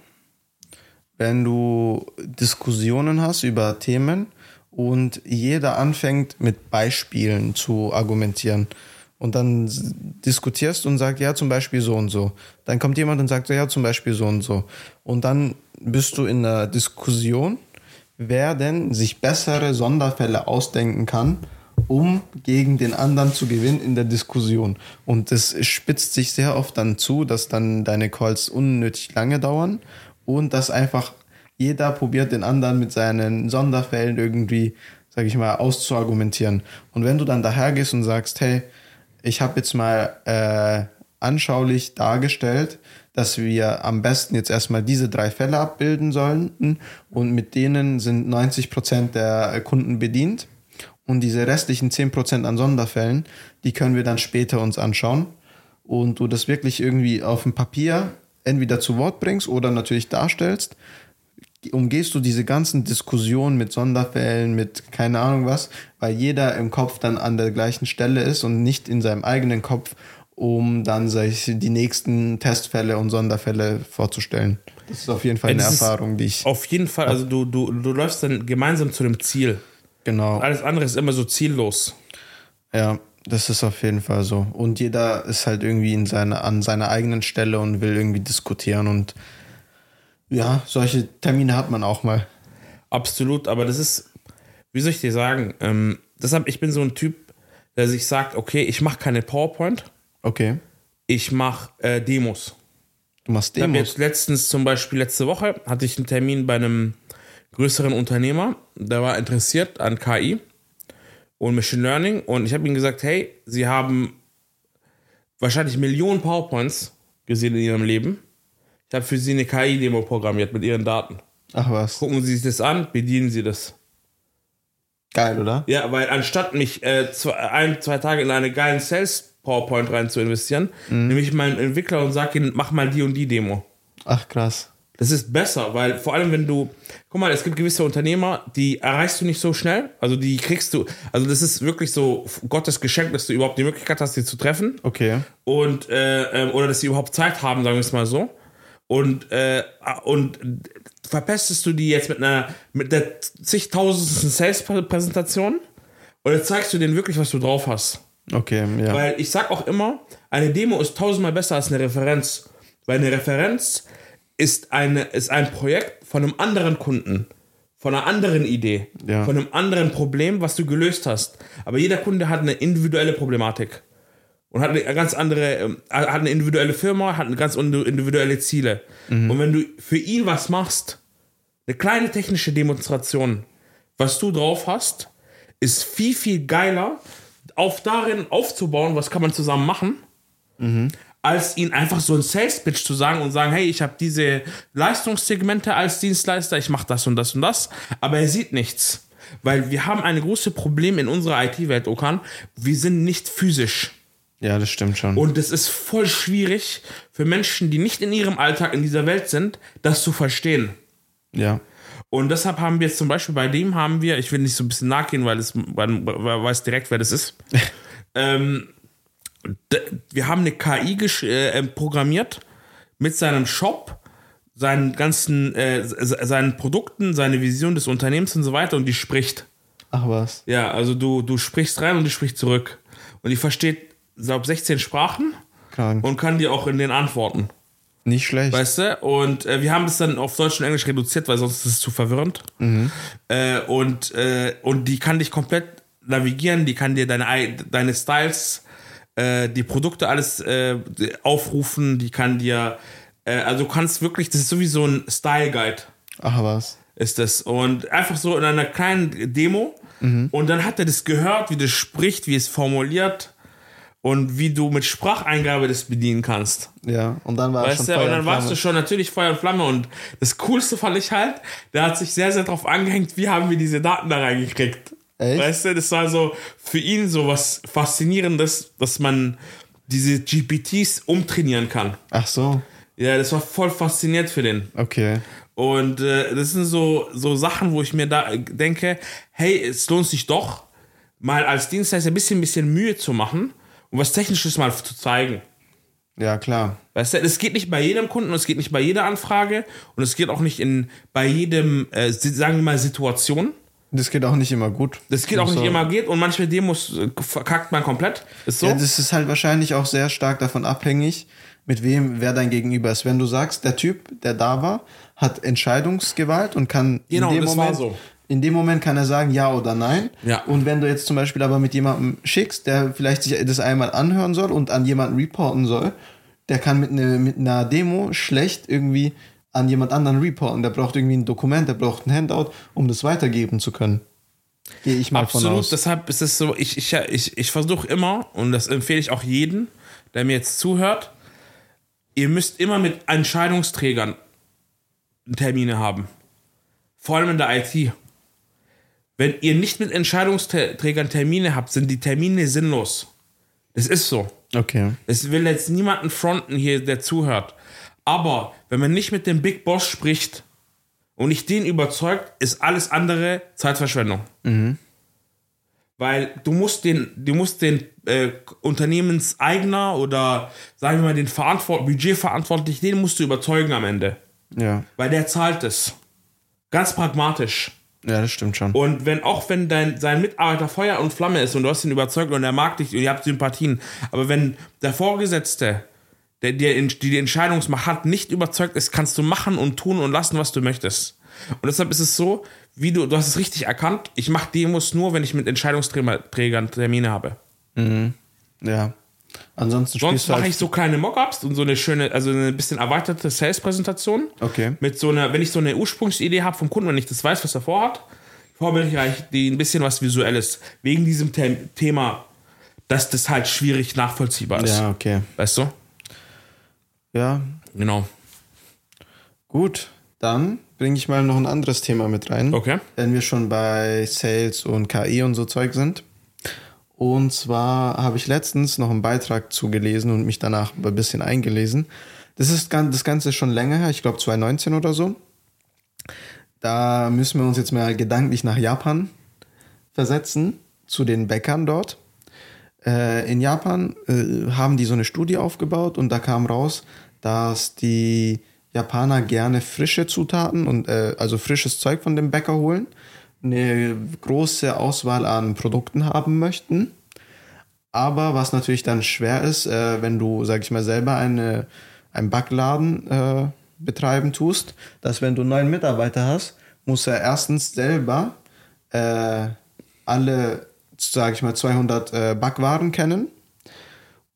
wenn du Diskussionen hast über Themen und jeder anfängt mit Beispielen zu argumentieren und dann diskutierst und sagt, ja, zum Beispiel so und so. Dann kommt jemand und sagt, ja, zum Beispiel so und so. Und dann bist du in einer Diskussion, wer denn sich bessere Sonderfälle ausdenken kann, um gegen den anderen zu gewinnen in der Diskussion. Und das spitzt sich sehr oft dann zu, dass dann deine Calls unnötig lange dauern und dass einfach jeder probiert, den anderen mit seinen Sonderfällen irgendwie, sag ich mal, auszuargumentieren. Und wenn du dann dahergehst und sagst, hey, ich habe jetzt mal äh, anschaulich dargestellt, dass wir am besten jetzt erstmal diese drei Fälle abbilden sollten. Und mit denen sind 90 Prozent der Kunden bedient. Und diese restlichen 10% an Sonderfällen, die können wir dann später uns anschauen. Und du das wirklich irgendwie auf dem Papier entweder zu Wort bringst oder natürlich darstellst, umgehst du diese ganzen Diskussionen mit Sonderfällen, mit keine Ahnung was, weil jeder im Kopf dann an der gleichen Stelle ist und nicht in seinem eigenen Kopf, um dann sich die nächsten Testfälle und Sonderfälle vorzustellen. Das ist auf jeden Fall eine Das Erfahrung, die ich Auf jeden Fall, also du, du, du läufst dann gemeinsam zu dem Ziel. genau. Alles andere ist immer so ziellos. Ja, das ist auf jeden Fall so. Und jeder ist halt irgendwie in seiner, an seiner eigenen Stelle und will irgendwie diskutieren. Und ja, solche Termine hat man auch mal. Absolut, aber das ist, wie soll ich dir sagen, ähm, deshalb, ich bin so ein Typ, der sich sagt, okay, ich mache keine PowerPoint, Okay. ich mache äh, Demos. Du machst Ich Demos. jetzt letztens zum Beispiel letzte Woche hatte ich einen Termin bei einem größeren Unternehmer, der war interessiert an KI und Machine Learning und ich habe ihm gesagt, hey, Sie haben wahrscheinlich Millionen PowerPoints gesehen in Ihrem Leben. Ich habe für Sie eine KI-Demo programmiert mit Ihren Daten. Ach was. Gucken Sie sich das an, bedienen Sie das. Geil, oder? Ja, weil anstatt mich äh, zwei, ein, zwei Tage in eine geilen Sales PowerPoint rein zu investieren, nehme ich meinen Entwickler und sage ihm, mach mal die und die Demo. Ach krass. Das ist besser, weil vor allem wenn du, guck mal, es gibt gewisse Unternehmer, die erreichst du nicht so schnell, also die kriegst du, also das ist wirklich so Gottes Geschenk, dass du überhaupt die Möglichkeit hast, sie zu treffen Okay. und äh, ähm, oder dass sie überhaupt Zeit haben, sagen wir es mal so. Und äh, und verpestest du die jetzt mit einer mit der zigtausendsten Sales-Präsentation oder zeigst du denen wirklich, was du drauf hast? Okay, ja. Weil ich sag auch immer, eine Demo ist tausendmal besser als eine Referenz. Weil eine Referenz ist, eine, ist ein Projekt von einem anderen Kunden, von einer anderen Idee, Ja. von einem anderen Problem, was du gelöst hast. Aber jeder Kunde hat eine individuelle Problematik. Und hat eine ganz andere, ähm, hat eine individuelle Firma, hat eine ganz individuelle Ziele. Und wenn du für ihn was machst, eine kleine technische Demonstration, was du drauf hast, ist viel, viel geiler, auf darin aufzubauen, was kann man zusammen machen, als ihn einfach so ein Sales-Pitch zu sagen und sagen, hey, ich habe diese Leistungssegmente als Dienstleister, ich mache das und das und das, aber er sieht nichts. Weil wir haben ein großes Problem in unserer IT-Welt, Okan, wir sind nicht physisch. Ja, das stimmt schon. Und es ist voll schwierig für Menschen, die nicht in ihrem Alltag in dieser Welt sind, das zu verstehen. ja. Und deshalb haben wir jetzt zum Beispiel bei dem haben wir, ich will nicht so ein bisschen nachgehen, weil es weil, weil weiß direkt, wer das ist. ähm, wir haben eine KI gesch- äh, programmiert mit seinem Shop, seinen ganzen, äh, se- seinen Produkten, seine Vision des Unternehmens und so weiter und die spricht. Ach was. Ja, also du, du sprichst rein und die spricht zurück. Und die versteht, glaube 16 Sprachen Krank. und kann dir auch in den antworten. Nicht schlecht. Weißt du? Und äh, wir haben das dann auf Deutsch und Englisch reduziert, weil sonst ist es zu verwirrend. Äh, und, äh, und die kann dich komplett navigieren, die kann dir deine, ei- deine Styles, äh, die Produkte alles äh, aufrufen, die kann dir, äh, also du kannst wirklich, das ist sowieso ein Style Guide Ach was. ist das. Und einfach so in einer kleinen Demo. Und dann hat er das gehört, wie das spricht, wie es formuliert und wie du mit Spracheingabe das bedienen kannst. Ja. Und dann war er schon Weißt du, Feuer und dann und warst du schon natürlich Feuer und Flamme. Und das Coolste fand ich halt, der hat sich sehr, sehr drauf angehängt, wie haben wir diese Daten da reingekriegt. Echt? Weißt du, das war so für ihn so was Faszinierendes, dass man diese GPTs umtrainieren kann. Ach so. Ja, das war voll fasziniert für den. Okay. Und äh, das sind so, so Sachen, wo ich mir da denke, hey, es lohnt sich doch, mal als Dienstleister ein bisschen, bisschen Mühe zu machen und was Technisches mal zu zeigen. Ja, klar. Weißt du, es geht nicht bei jedem Kunden, es geht nicht bei jeder Anfrage und es geht auch nicht in bei jedem, äh, sagen wir mal, Situation. Das geht auch nicht immer gut. Das geht auch Muss nicht immer geht und manchmal Demos äh, verkackt man komplett. Ist so. Ja, das ist halt wahrscheinlich auch sehr stark davon abhängig, mit wem, wer dein Gegenüber ist. Wenn du sagst, der Typ, der da war, hat Entscheidungsgewalt und kann Genau, in dem das war Moment, so. In dem Moment kann er sagen ja oder nein. Ja. Und wenn du jetzt zum Beispiel aber mit jemandem schickst, der vielleicht sich das einmal anhören soll und an jemanden reporten soll, der kann mit, ne, mit einer Demo schlecht irgendwie an jemand anderen reporten. Der braucht irgendwie ein Dokument, der braucht ein Handout, um das weitergeben zu können. Gehe ich mal von Absolut, aus. deshalb ist es so, ich, ich, ich, ich versuche immer, und das empfehle ich auch jedem, der mir jetzt zuhört, ihr müsst immer mit Entscheidungsträgern Termine haben. Vor allem in der IT. Wenn ihr nicht mit Entscheidungsträgern Termine habt, sind die Termine sinnlos. Das ist so. Okay. Es will jetzt niemanden fronten hier, der zuhört. Aber wenn man nicht mit dem Big Boss spricht und nicht den überzeugt, ist alles andere Zeitverschwendung. Weil du musst den, du musst den äh, Unternehmenseigner oder sagen wir mal den Verantwort Budgetverantwortlichen, den musst du überzeugen am Ende. Ja. Weil der zahlt es. Ganz pragmatisch. Ja, das stimmt schon. Und wenn auch wenn dein sein Mitarbeiter Feuer und Flamme ist und du hast ihn überzeugt und er mag dich und ihr habt Sympathien, aber wenn der Vorgesetzte, der dir die, die Entscheidungsmacht hat, nicht überzeugt ist, kannst du machen und tun und lassen, was du möchtest. Und deshalb ist es so, wie du, du hast es richtig erkannt, ich mache Demos nur, wenn ich mit Entscheidungsträgern Termine habe. Ja. Ansonsten Sonst mache halt ich so kleine Mockups und so eine schöne, also eine bisschen erweiterte Sales-Präsentation. Okay. Mit so einer, wenn ich so eine Ursprungsidee habe vom Kunden, wenn ich das weiß, was er vorhat, vorbereite ich die ein bisschen was Visuelles. Wegen diesem The Thema, dass das halt schwierig nachvollziehbar ist. Ja, okay. Weißt du? Ja, Genau. gut. Dann bringe ich mal noch ein anderes Thema mit rein. Okay. Wenn wir schon bei Sales und KI und so Zeug sind. Und zwar habe ich letztens noch einen Beitrag zugelesen und mich danach ein bisschen eingelesen. Das ist das Ganze ist schon länger her, ich glaube 2019 oder so. Da müssen wir uns jetzt mal gedanklich nach Japan versetzen, zu den Bäckern dort. Äh, in Japan äh, haben die so eine Studie aufgebaut und da kam raus, dass die Japaner gerne frische Zutaten und äh, also frisches Zeug von dem Bäcker holen, eine große Auswahl an Produkten haben möchten. Aber was natürlich dann schwer ist, äh, wenn du, sag ich mal, selber eine, einen Backladen äh, betreiben tust, dass wenn du einen neuen Mitarbeiter hast, muss er erstens selber äh, alle, sag ich mal, 200 äh, Backwaren kennen.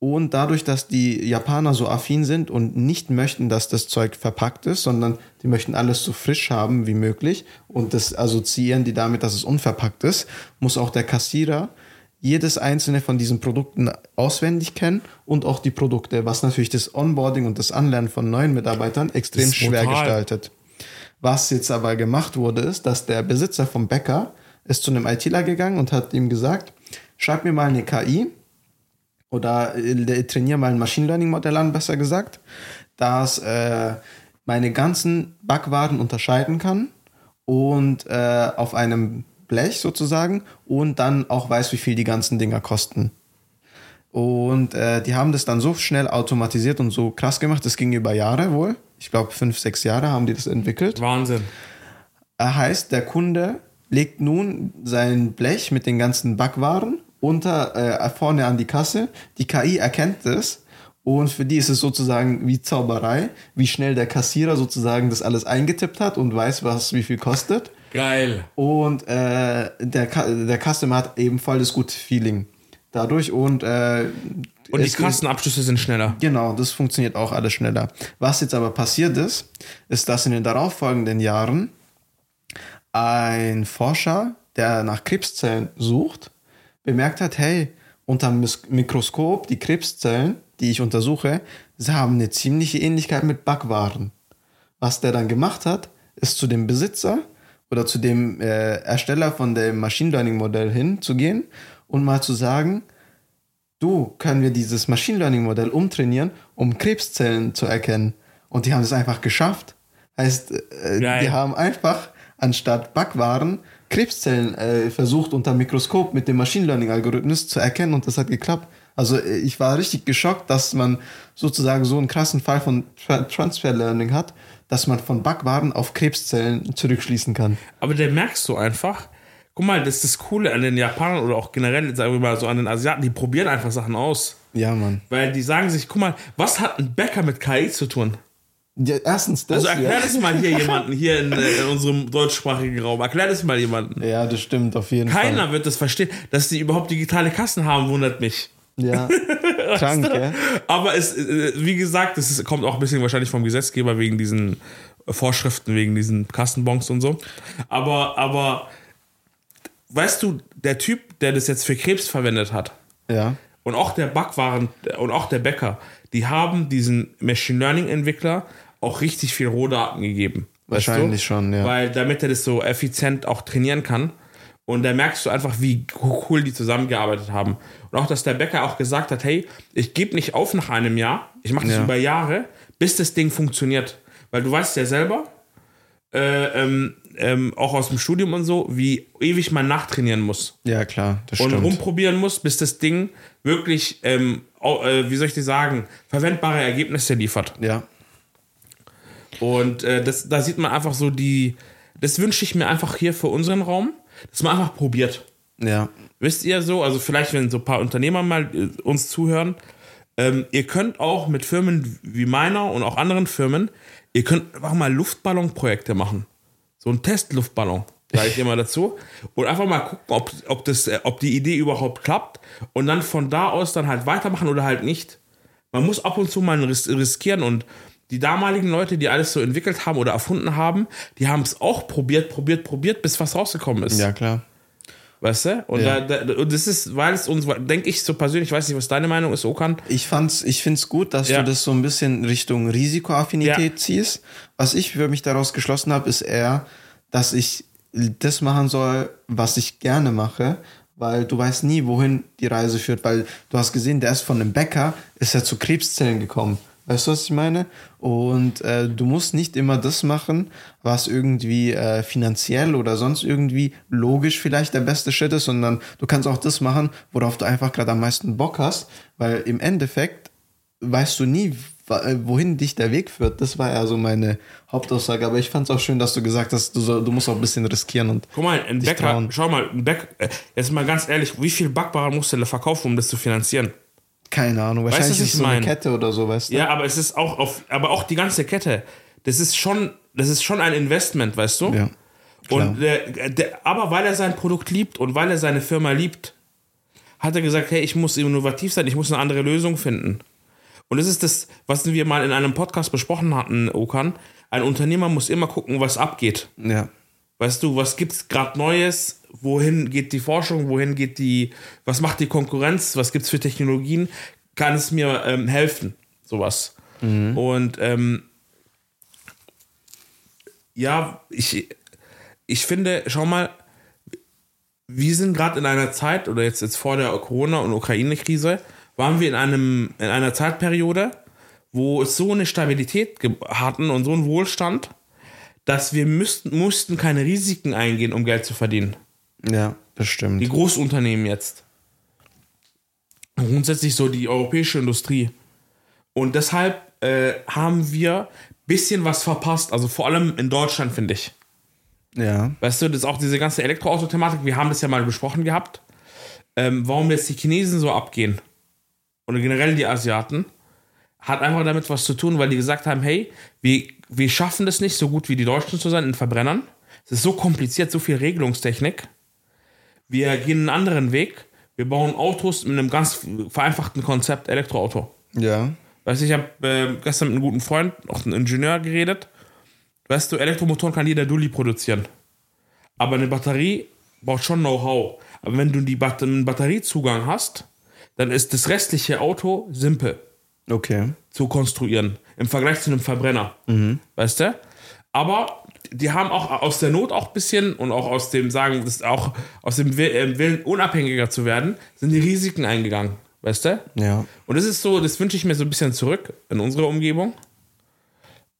Und dadurch, dass die Japaner so affin sind und nicht möchten, dass das Zeug verpackt ist, sondern die möchten alles so frisch haben wie möglich und das assoziieren die damit, dass es unverpackt ist, muss auch der Kassierer jedes einzelne von diesen Produkten auswendig kennen und auch die Produkte, was natürlich das Onboarding und das Anlernen von neuen Mitarbeitern extrem schwer brutal. gestaltet. Was jetzt aber gemacht wurde, ist, dass der Besitzer vom Bäcker ist zu einem ITler gegangen und hat ihm gesagt, schreib mir mal eine KI oder äh, trainiere mal ein Machine Learning Modell an, besser gesagt, das äh, meine ganzen Backwaren unterscheiden kann und äh, auf einem Blech sozusagen und dann auch weiß, wie viel die ganzen Dinger kosten. Und äh, die haben das dann so schnell automatisiert und so krass gemacht, das ging über Jahre wohl. Ich glaube, fünf, sechs Jahre haben die das entwickelt. Wahnsinn. Äh, heißt, der Kunde legt nun sein Blech mit den ganzen Backwaren unter äh, vorne an die Kasse. Die KI erkennt es und für die ist es sozusagen wie Zauberei, wie schnell der Kassierer sozusagen das alles eingetippt hat und weiß, was wie viel kostet. Geil. Und äh, der, der Customer hat eben voll das gute Feeling dadurch und äh, Und die Kassenabschlüsse sind schneller. Genau, das funktioniert auch alles schneller. Was jetzt aber passiert ist, ist, dass in den darauffolgenden Jahren ein Forscher, der nach Krebszellen sucht, bemerkt hat, hey, unter dem Mikroskop, die Krebszellen, die ich untersuche, sie haben eine ziemliche Ähnlichkeit mit Backwaren. Was der dann gemacht hat, ist zu dem Besitzer oder zu dem äh, Ersteller von dem Machine Learning Modell hinzugehen und mal zu sagen, du, können wir dieses Machine Learning Modell umtrainieren, um Krebszellen zu erkennen. Und die haben es einfach geschafft. Heißt, äh, die haben einfach anstatt Backwaren Krebszellen äh, versucht unter Mikroskop mit dem Machine Learning Algorithmus zu erkennen und das hat geklappt. Also äh, ich war richtig geschockt, dass man sozusagen so einen krassen Fall von Tra Transfer Learning hat, dass man von Backwaren auf Krebszellen zurückschließen kann. Aber der merkst du einfach. Guck mal, das ist das Coole an den Japanern oder auch generell, sagen wir mal so an den Asiaten, die probieren einfach Sachen aus. Ja, Mann. Weil die sagen sich, guck mal, was hat ein Bäcker mit KI zu tun? Ja, erstens das. Also erklär ja. das mal hier jemanden, hier in, äh, in unserem deutschsprachigen Raum. Erklär das mal jemanden. Ja, das stimmt auf jeden Fall. Keiner wird das verstehen. Dass die überhaupt digitale Kassen haben, wundert mich. Ja. Krank, ja. Aber es, äh, wie gesagt, es kommt auch ein bisschen wahrscheinlich vom Gesetzgeber wegen diesen Vorschriften, wegen diesen Kassenbons und so. Aber, aber, weißt du, der Typ, der das jetzt für Krebs verwendet hat, Ja. und auch der Backwaren und auch der Bäcker, die haben diesen Machine Learning Entwickler auch richtig viel Rohdaten gegeben. Wahrscheinlich du? schon, ja. Weil damit er das so effizient auch trainieren kann. Und da merkst du einfach, wie cool die zusammengearbeitet haben. Und auch, dass der Bäcker auch gesagt hat, hey, ich gebe nicht auf nach einem Jahr, ich mache das Ja. über Jahre, bis das Ding funktioniert. Weil du weißt ja selber, äh, ähm, ähm, auch aus dem Studium und so, wie ewig man nachtrainieren muss Ja, klar, das und stimmt. rumprobieren muss, bis das Ding wirklich, ähm, äh, wie soll ich dir sagen, verwendbare Ergebnisse liefert. Ja. Und äh, das, da sieht man einfach so die, das wünsche ich mir einfach hier für unseren Raum, dass man einfach probiert. Ja. Wisst ihr so, also vielleicht, wenn so ein paar Unternehmer mal äh, uns zuhören, ähm, ihr könnt auch mit Firmen wie meiner und auch anderen Firmen, ihr könnt einfach mal Luftballonprojekte machen. So ein Testluftballon, sage ich immer dazu. Und einfach mal gucken, ob, ob, das, äh, ob die Idee überhaupt klappt. Und dann von da aus dann halt weitermachen oder halt nicht. Man muss ab und zu mal ris riskieren und die damaligen Leute, die alles so entwickelt haben oder erfunden haben, die haben es auch probiert, probiert, probiert, bis was rausgekommen ist. Ja, klar. Weißt du? Und, Ja. da, da, und das ist, weil es uns, denke ich so persönlich, ich weiß nicht, was deine Meinung ist, Okan. Ich fand's, ich find's gut, dass Ja. du das so ein bisschen Richtung Risikoaffinität Ja. ziehst. Was ich für mich daraus geschlossen habe, ist eher, dass ich das machen soll, was ich gerne mache, weil du weißt nie, wohin die Reise führt, weil du hast gesehen, der ist von einem Bäcker, ist er zu Krebszellen gekommen. Weißt du, was ich meine? Und äh, du musst nicht immer das machen, was irgendwie äh, finanziell oder sonst irgendwie logisch vielleicht der beste Schritt ist, sondern du kannst auch das machen, worauf du einfach gerade am meisten Bock hast, weil im Endeffekt weißt du nie, äh, wohin dich der Weg führt. Das war ja so meine Hauptaussage. Aber ich fand es auch schön, dass du gesagt hast, du, soll, du musst auch ein bisschen riskieren und Guck mal, ein Bäcker, trauen. schau mal, ein Bäcker, äh, jetzt mal ganz ehrlich, wie viel Backbaren musst du da verkaufen, um das zu finanzieren? Keine Ahnung. Weißt Wahrscheinlich was ist es so eine? Kette oder so, weißt du? Ja, aber es ist auch auf, aber auch die ganze Kette, das ist schon, das ist schon ein Investment, weißt du? Ja, klar. Und der, der, aber weil er sein Produkt liebt und weil er seine Firma liebt, hat er gesagt, hey, ich muss innovativ sein, ich muss eine andere Lösung finden. Und das ist das, was wir mal in einem Podcast besprochen hatten, Okan. Ein Unternehmer muss immer gucken, was abgeht. Ja. Weißt du, was gibt's gerade Neues? Wohin geht die Forschung? Wohin geht die, was macht die Konkurrenz? Was gibt's für Technologien? Kann es mir ähm, helfen? Sowas. Und ähm, ja, ich, ich finde, schau mal, wir sind gerade in einer Zeit, oder jetzt, jetzt vor der Corona- und Ukraine-Krise, waren wir in, einem, in einer Zeitperiode, wo es so eine Stabilität hatten und so einen Wohlstand, dass wir müssten, mussten keine Risiken eingehen, um Geld zu verdienen. Ja, bestimmt. Die Großunternehmen jetzt. Und Grundsätzlich so die europäische Industrie. Und deshalb äh, haben wir ein bisschen was verpasst. Also vor allem in Deutschland, finde ich. Ja. Weißt du, das ist auch diese ganze Elektroauto-Thematik, wir haben das ja mal besprochen gehabt. Ähm, warum jetzt die Chinesen so abgehen oder generell die Asiaten, hat einfach damit was zu tun, weil die gesagt haben, hey, wir, wir schaffen das nicht so gut wie die Deutschen zu sein in Verbrennern. Es ist so kompliziert, so viel Regelungstechnik. Wir gehen einen anderen Weg. Wir bauen Autos mit einem ganz vereinfachten Konzept Elektroauto. Ja. Weißt du, ich habe äh, gestern mit einem guten Freund, auch einem Ingenieur, geredet. Weißt du, Elektromotoren kann jeder Dulli produzieren. Aber eine Batterie braucht schon Know-how. Aber wenn du die Bat einen Batteriezugang hast, dann ist das restliche Auto simpel Okay. zu konstruieren. Im Vergleich zu einem Verbrenner. Weißt du? Aber die haben auch aus der Not auch ein bisschen und auch aus dem Sagen, das auch aus dem äh, Willen, unabhängiger zu werden, sind die Risiken eingegangen. Weißt du? Ja. Und das ist so, das wünsche ich mir so ein bisschen zurück in unsere Umgebung.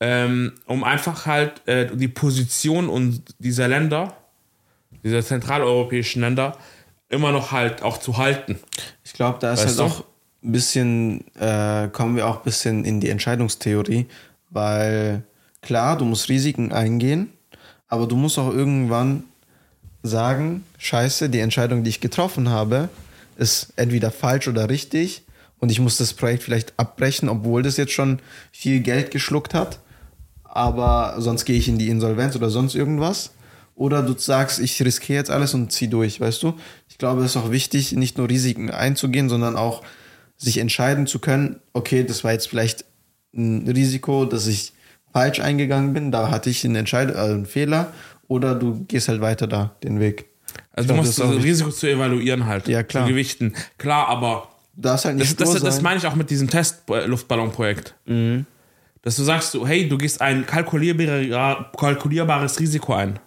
ähm, um einfach halt äh, die Position und dieser Länder, dieser zentraleuropäischen Länder, immer noch halt auch zu halten. Ich glaube, da ist Weißt halt du? auch bisschen, äh, kommen wir auch ein bisschen in die Entscheidungstheorie, weil klar, du musst Risiken eingehen, aber du musst auch irgendwann sagen, scheiße, die Entscheidung, die ich getroffen habe, ist entweder falsch oder richtig und ich muss das Projekt vielleicht abbrechen, obwohl das jetzt schon viel Geld geschluckt hat, aber sonst gehe ich in die Insolvenz oder sonst irgendwas. Oder du sagst, ich riskiere jetzt alles und zieh durch, weißt du? Ich glaube, es ist auch wichtig, nicht nur Risiken einzugehen, sondern auch sich entscheiden zu können, okay, das war jetzt vielleicht ein Risiko, dass ich falsch eingegangen bin, da hatte ich einen, Entscheid äh, einen Fehler, oder du gehst halt weiter da den Weg. Also Ich du glaub, musst das das. Risiko zu evaluieren halt. Ja, klar. Zu gewichten. Klar, aber Da ist halt nicht das, das, das meine ich auch mit diesem Test-Luftballon-Projekt. Dass du sagst, hey, du gehst ein kalkulierbare, kalkulierbares Risiko ein.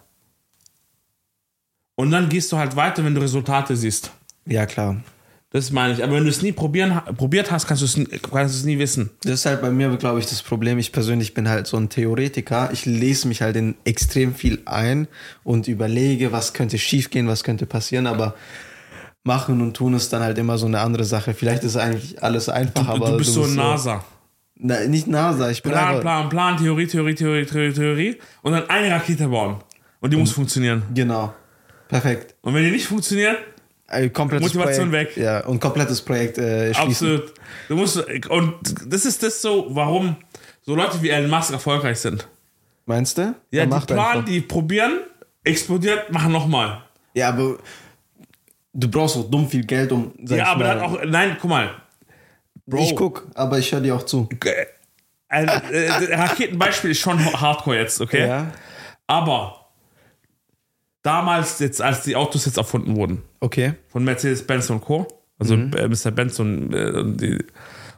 Und dann gehst du halt weiter, wenn du Resultate siehst. Ja, klar. Das meine ich. Aber wenn du es nie probieren, probiert hast, kannst du es, nie- kannst du es nie wissen. Das ist halt bei mir, glaube ich, das Problem. Ich persönlich bin halt so ein Theoretiker. Ich lese mich halt in extrem viel ein und überlege, was könnte schiefgehen, was könnte passieren, aber machen und tun ist dann halt immer so eine andere Sache. Vielleicht ist eigentlich alles einfach, aber du bist so musst ein NASA. Na, nicht NASA, ich bin Plan, einfach, Plan, Plan, Theorie, Theorie, Theorie, Theorie, Theorie. Und dann eine Rakete bauen. Und die muss funktionieren. Genau. Perfekt. Und wenn die nicht funktioniert, Ein komplettes Motivation Projekt, weg. Ja, und komplettes Projekt äh, schließen. Absolut. Du musst, und das ist das so, warum so Leute wie Elon Musk erfolgreich sind. Meinst du? Ja, Er die planen, die probieren, explodiert, machen nochmal. Ja, aber du brauchst auch dumm viel Geld, um. Ja, aber dann auch, nein, guck mal. Bro, Ich guck, aber ich höre dir auch zu. äh, ein äh, Raketenbeispiel ist schon hardcore jetzt, okay? Ja. Aber damals, jetzt, als die Autos jetzt erfunden wurden, Okay. von Mercedes-Benz und Co., also äh, Mr. Benz und, äh,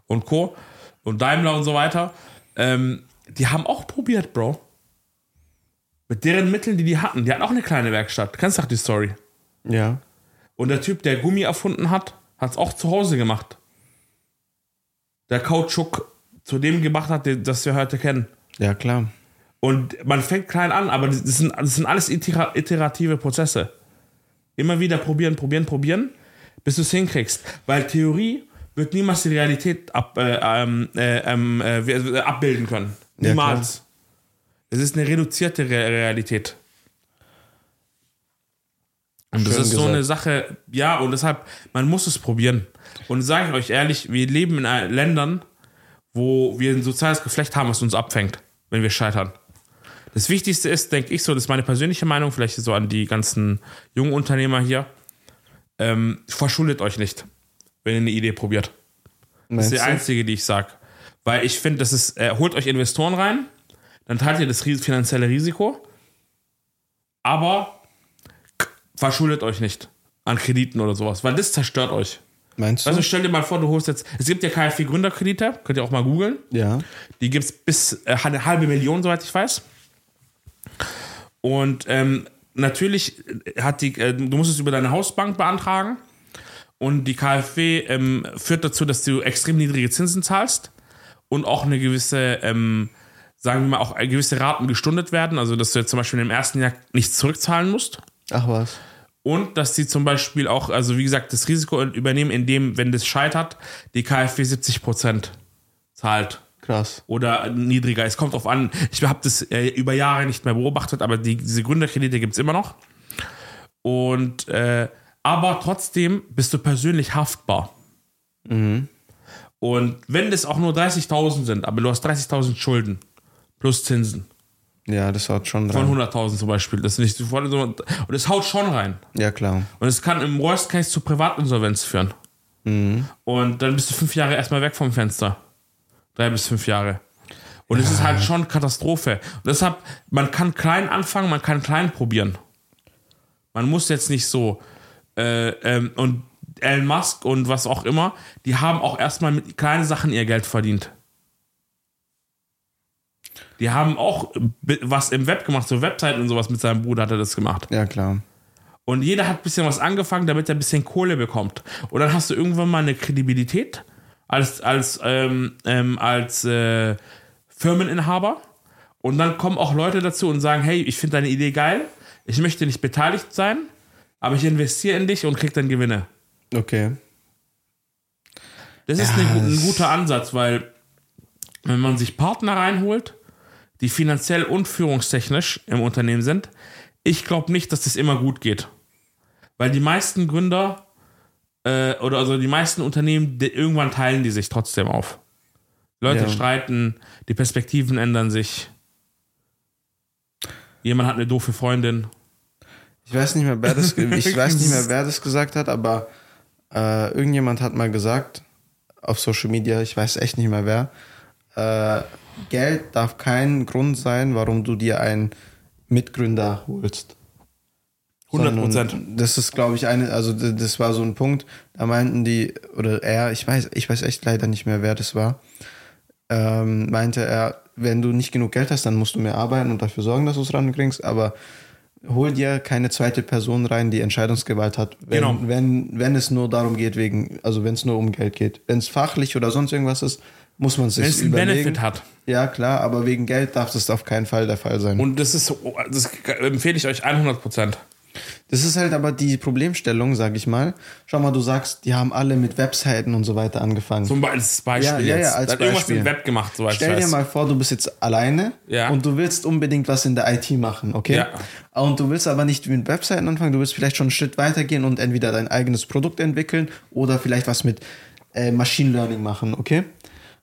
und, Co. und Daimler und so weiter, ähm, die haben auch probiert, Bro. Mit deren Mitteln, die die hatten. Die hatten auch eine kleine Werkstatt. Du kennst doch die Story. Ja. Und der Typ, der Gummi erfunden hat, hat es auch zu Hause gemacht. Der Kautschuk zu dem gemacht hat, das wir heute kennen. Ja, klar. Und man fängt klein an, aber das sind, das sind alles itera- iterative Prozesse. Immer wieder probieren, probieren, probieren, bis du es hinkriegst. Weil Theorie wird niemals die Realität ab, äh, ähm, äh, ähm, äh, wie- abbilden können. Niemals. es ist eine reduzierte Re Realität. Und das Schön ist so gesagt. eine Sache, ja, und deshalb, man muss es probieren. Und sage ich euch ehrlich, wir leben in äh, Ländern, wo wir ein soziales Geflecht haben, was uns abfängt, wenn wir scheitern. Das Wichtigste ist, denke ich so, das ist meine persönliche Meinung, vielleicht so an die ganzen jungen Unternehmer hier, ähm, verschuldet euch nicht, wenn ihr eine Idee probiert. Das Meinst ist die einzige, die ich sage. Weil ich finde, das ist, äh, holt euch Investoren rein, dann teilt ihr das finanzielle Risiko, aber verschuldet euch nicht an Krediten oder sowas, weil das zerstört euch. Meinst du? Also stell dir mal vor, du holst jetzt, es gibt ja KfW Gründerkredite, könnt ihr auch mal googeln. ja. Die gibt es bis äh, eine halbe Million, soweit ich weiß. Und ähm, natürlich hat die, äh, du musst es über deine Hausbank beantragen. Und die KfW ähm, führt dazu, dass du extrem niedrige Zinsen zahlst und auch eine gewisse, ähm, sagen wir mal, auch gewisse Raten gestundet werden. Also, dass du jetzt zum Beispiel im ersten Jahr nichts zurückzahlen musst. Ach was. Und dass sie zum Beispiel auch, also wie gesagt, das Risiko übernehmen, indem, wenn das scheitert, die KfW 70% zahlt Krass. oder niedriger. Es kommt drauf an. Ich habe das äh, über Jahre nicht mehr beobachtet, aber die, diese Gründerkredite gibt es immer noch. Und äh, aber trotzdem bist du persönlich haftbar. Und wenn das auch nur 30.000 sind, aber du hast 30.000 Schulden plus Zinsen Ja, das haut schon von dran. 100.000 zum Beispiel, das ist nicht sofort so, und es haut schon rein. Ja, klar. Und es kann im Worst Case zu Privatinsolvenz führen. Und dann bist du fünf Jahre erstmal weg vom Fenster. Drei bis fünf Jahre. Und es ist halt schon Katastrophe. Und deshalb, man kann klein anfangen, man kann klein probieren. Man muss jetzt nicht so. Äh, ähm, und Elon Musk und was auch immer, die haben auch erstmal mit kleinen Sachen ihr Geld verdient. Die haben auch was im Web gemacht, so Webseiten und sowas mit seinem Bruder hat er das gemacht. Ja, klar. Und jeder hat ein bisschen was angefangen, damit er ein bisschen Kohle bekommt. Und dann hast du irgendwann mal eine Kredibilität als, als, ähm, ähm, als äh, Firmeninhaber. Und dann kommen auch Leute dazu und sagen, hey, ich finde deine Idee geil, ich möchte nicht beteiligt sein, aber ich investiere in dich und krieg dann Gewinne. Okay. Das ist Ja, eine, ein guter Ansatz, weil wenn man sich Partner reinholt, die finanziell und führungstechnisch im Unternehmen sind, ich glaube nicht, dass das immer gut geht. Weil die meisten Gründer äh, oder also die meisten Unternehmen, die, irgendwann teilen die sich trotzdem auf. Leute Ja. streiten, die Perspektiven ändern sich. Jemand hat eine doofe Freundin. Ich weiß nicht mehr, wer das, ich weiß nicht mehr, wer das gesagt hat, aber äh, irgendjemand hat mal gesagt auf Social Media, ich weiß echt nicht mehr wer, äh, Geld darf kein Grund sein, warum du dir einen Mitgründer holst. 100 Sondern Prozent. Das ist, glaube ich, eine, also das war so ein Punkt, da meinten die, oder er, ich weiß, ich weiß echt leider nicht mehr, wer das war, ähm, meinte er, wenn du nicht genug Geld hast, dann musst du mehr arbeiten und dafür sorgen, dass du es rankriegst, aber hol dir keine zweite Person rein, die Entscheidungsgewalt hat, wenn, Genau. wenn, wenn es nur darum geht, wegen, also wenn es nur um Geld geht. Wenn es fachlich oder sonst irgendwas ist, muss man sich Wenn es einen überlegen. Benefit hat. Ja, klar, aber wegen Geld darf das auf keinen Fall der Fall sein. Und das ist, das empfehle ich euch 100 Prozent. Das ist halt aber die Problemstellung, sag ich mal. Schau mal, du sagst, die haben alle mit Webseiten und so weiter angefangen. Zum Be- als Beispiel Ja, ja, jetzt. ja, als Da hat irgendwas Beispiel. im Web gemacht, soweit Stell dir mal vor, du bist jetzt alleine Ja. und du willst unbedingt was in der IT machen, okay? Ja. Und du willst aber nicht mit Webseiten anfangen, du willst vielleicht schon einen Schritt weitergehen und entweder dein eigenes Produkt entwickeln oder vielleicht was mit äh, Machine Learning machen, okay?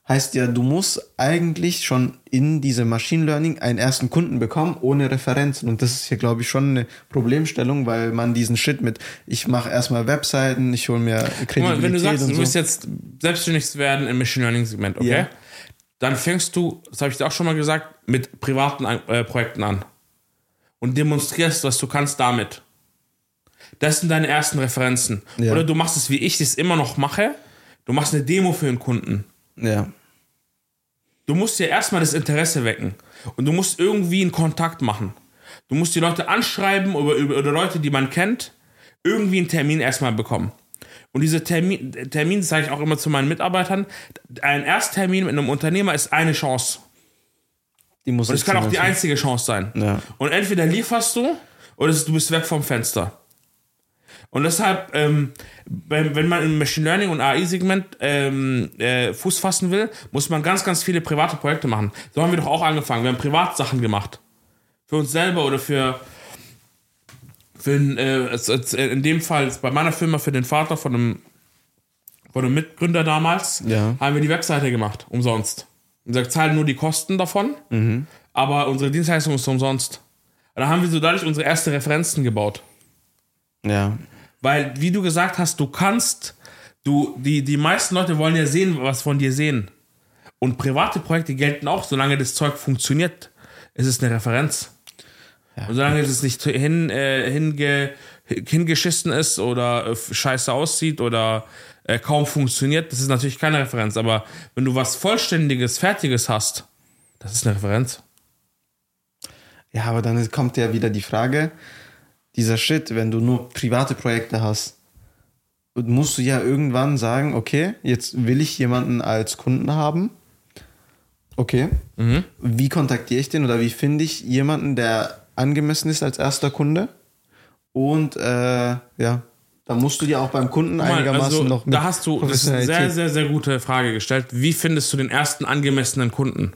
Heißt ja, du musst eigentlich schon in diesem Machine Learning einen ersten Kunden bekommen, ohne Referenzen. Und das ist hier, glaube ich, schon eine Problemstellung, weil man diesen Shit mit, ich mache erstmal Webseiten, ich hole mir Kredibilität mal, wenn du sagst, und du so. willst jetzt selbstständig werden im Machine Learning Segment, okay? Ja. Dann fängst du, das habe ich dir auch schon mal gesagt, mit privaten äh, Projekten an. Und demonstrierst, was du kannst damit. Das sind deine ersten Referenzen. Ja. Oder du machst es, wie ich es immer noch mache. Du machst eine Demo für einen Kunden. Ja. Du musst ja erstmal das Interesse wecken. Und du musst irgendwie einen Kontakt machen. Du musst die Leute anschreiben oder, oder Leute, die man kennt, irgendwie einen Termin erstmal bekommen. Und diese Termin, Termin sage ich auch immer zu meinen Mitarbeitern, ein Ersttermin mit einem Unternehmer ist eine Chance. Die muss Und es kann auch die einzige Chance sein. Ja. Und entweder lieferst du oder du bist weg vom Fenster. Und deshalb, ähm, wenn, wenn man im Machine Learning und AI-Segment ähm, äh, Fuß fassen will, muss man ganz, ganz viele private Projekte machen. So haben wir doch auch angefangen. Wir haben Privatsachen gemacht. Für uns selber oder für, für äh, in dem Fall bei meiner Firma für den Vater von einem, von einem Mitgründer damals, Ja. haben wir die Webseite gemacht, umsonst. Und gesagt, zahlen nur die Kosten davon, aber unsere Dienstleistung ist umsonst. Und da haben wir so dadurch unsere erste Referenzen gebaut. Ja. Weil, wie du gesagt hast, du kannst, du, die, die meisten Leute wollen ja sehen, was von dir sehen. Und private Projekte gelten auch, solange das Zeug funktioniert, ist es eine Referenz. Und solange es nicht hin, äh, hinge, hingeschissen ist oder äh, scheiße aussieht oder äh, kaum funktioniert, das ist natürlich keine Referenz. Aber wenn du was Vollständiges, Fertiges hast, das ist eine Referenz. Ja, aber dann kommt ja wieder die Frage, dieser Shit, wenn du nur private Projekte hast, musst du ja irgendwann sagen, okay, jetzt will ich jemanden als Kunden haben. Okay. Wie kontaktiere ich den oder wie finde ich jemanden, der angemessen ist als erster Kunde? Und äh, ja, da musst du dir auch beim Kunden mal, einigermaßen also, noch mit da hast du das ist eine sehr, sehr, sehr gute Frage gestellt. Wie findest du den ersten angemessenen Kunden?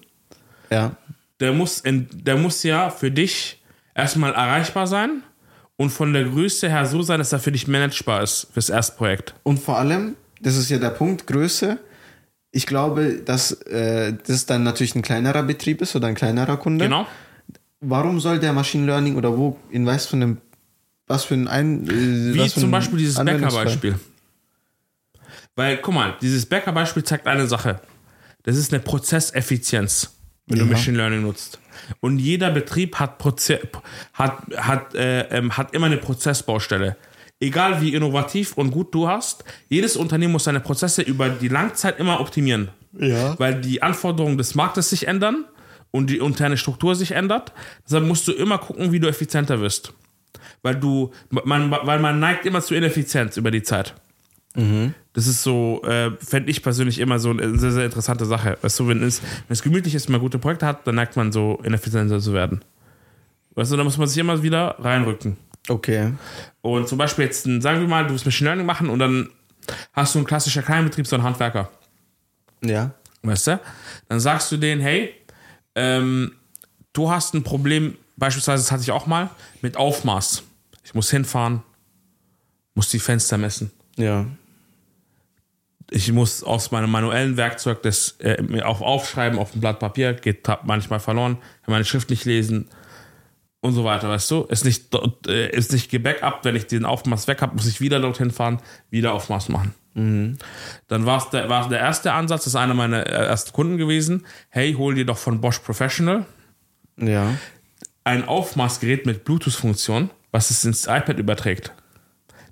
ja. Der muss, in, der muss ja für dich erstmal erreichbar sein und von der Größe her so sein, dass er für dich managebar ist fürs Erstprojekt. Und vor allem, das ist ja der Punkt, Größe. Ich glaube, dass äh, das dann natürlich ein kleinerer Betrieb ist oder ein kleinerer Kunde. Genau. Warum soll der Machine Learning oder wo, in was für einem, was für ein ein, äh, Wie zum Beispiel dieses Anwendungsfall? Bäckerbeispiel. Weil, guck mal, dieses Bäckerbeispiel zeigt eine Sache. Das ist eine Prozesseffizienz, wenn du Ja. Machine Learning nutzt. Und jeder Betrieb hat, Proze hat, hat, äh, ähm, hat immer eine Prozessbaustelle. Egal wie innovativ und gut du hast, jedes Unternehmen muss seine Prozesse über die Langzeit immer optimieren. Ja. Weil die Anforderungen des Marktes sich ändern und die interne Struktur sich ändert. Deshalb musst du immer gucken, wie du effizienter wirst. Weil du, man, weil man neigt immer zu Ineffizienz über die Zeit. Das ist so, äh, fände ich persönlich immer so eine sehr, sehr interessante Sache. Weißt du, wenn es, wenn es gemütlich ist, man gute Projekte hat, dann neigt man so ineffizienter zu werden. Weißt du, da muss man sich immer wieder reinrücken. Okay. Und zum Beispiel jetzt, sagen wir mal, du willst Machine Learning machen und dann hast du einen klassischen Kleinbetrieb, so einen Handwerker. Ja. Weißt du? Dann sagst du denen, hey, ähm, du hast ein Problem, beispielsweise, das hatte ich auch mal, mit Aufmaß. Ich muss hinfahren, muss die Fenster messen. Ja. Ich muss aus meinem manuellen Werkzeug das äh, auch aufschreiben auf ein Blatt Papier, geht manchmal verloren, kann meine Schrift nicht lesen und so weiter, weißt du? Ist nicht, äh, ist nicht gebackupt, wenn ich den Aufmaß weg habe, muss ich wieder dorthin fahren, wieder Aufmaß machen. Dann war's der, war der erste Ansatz, das ist einer meiner äh, ersten Kunden gewesen. Hey, hol dir doch von Bosch Professional Ja. ein Aufmaßgerät mit Bluetooth-Funktion, was es ins iPad überträgt.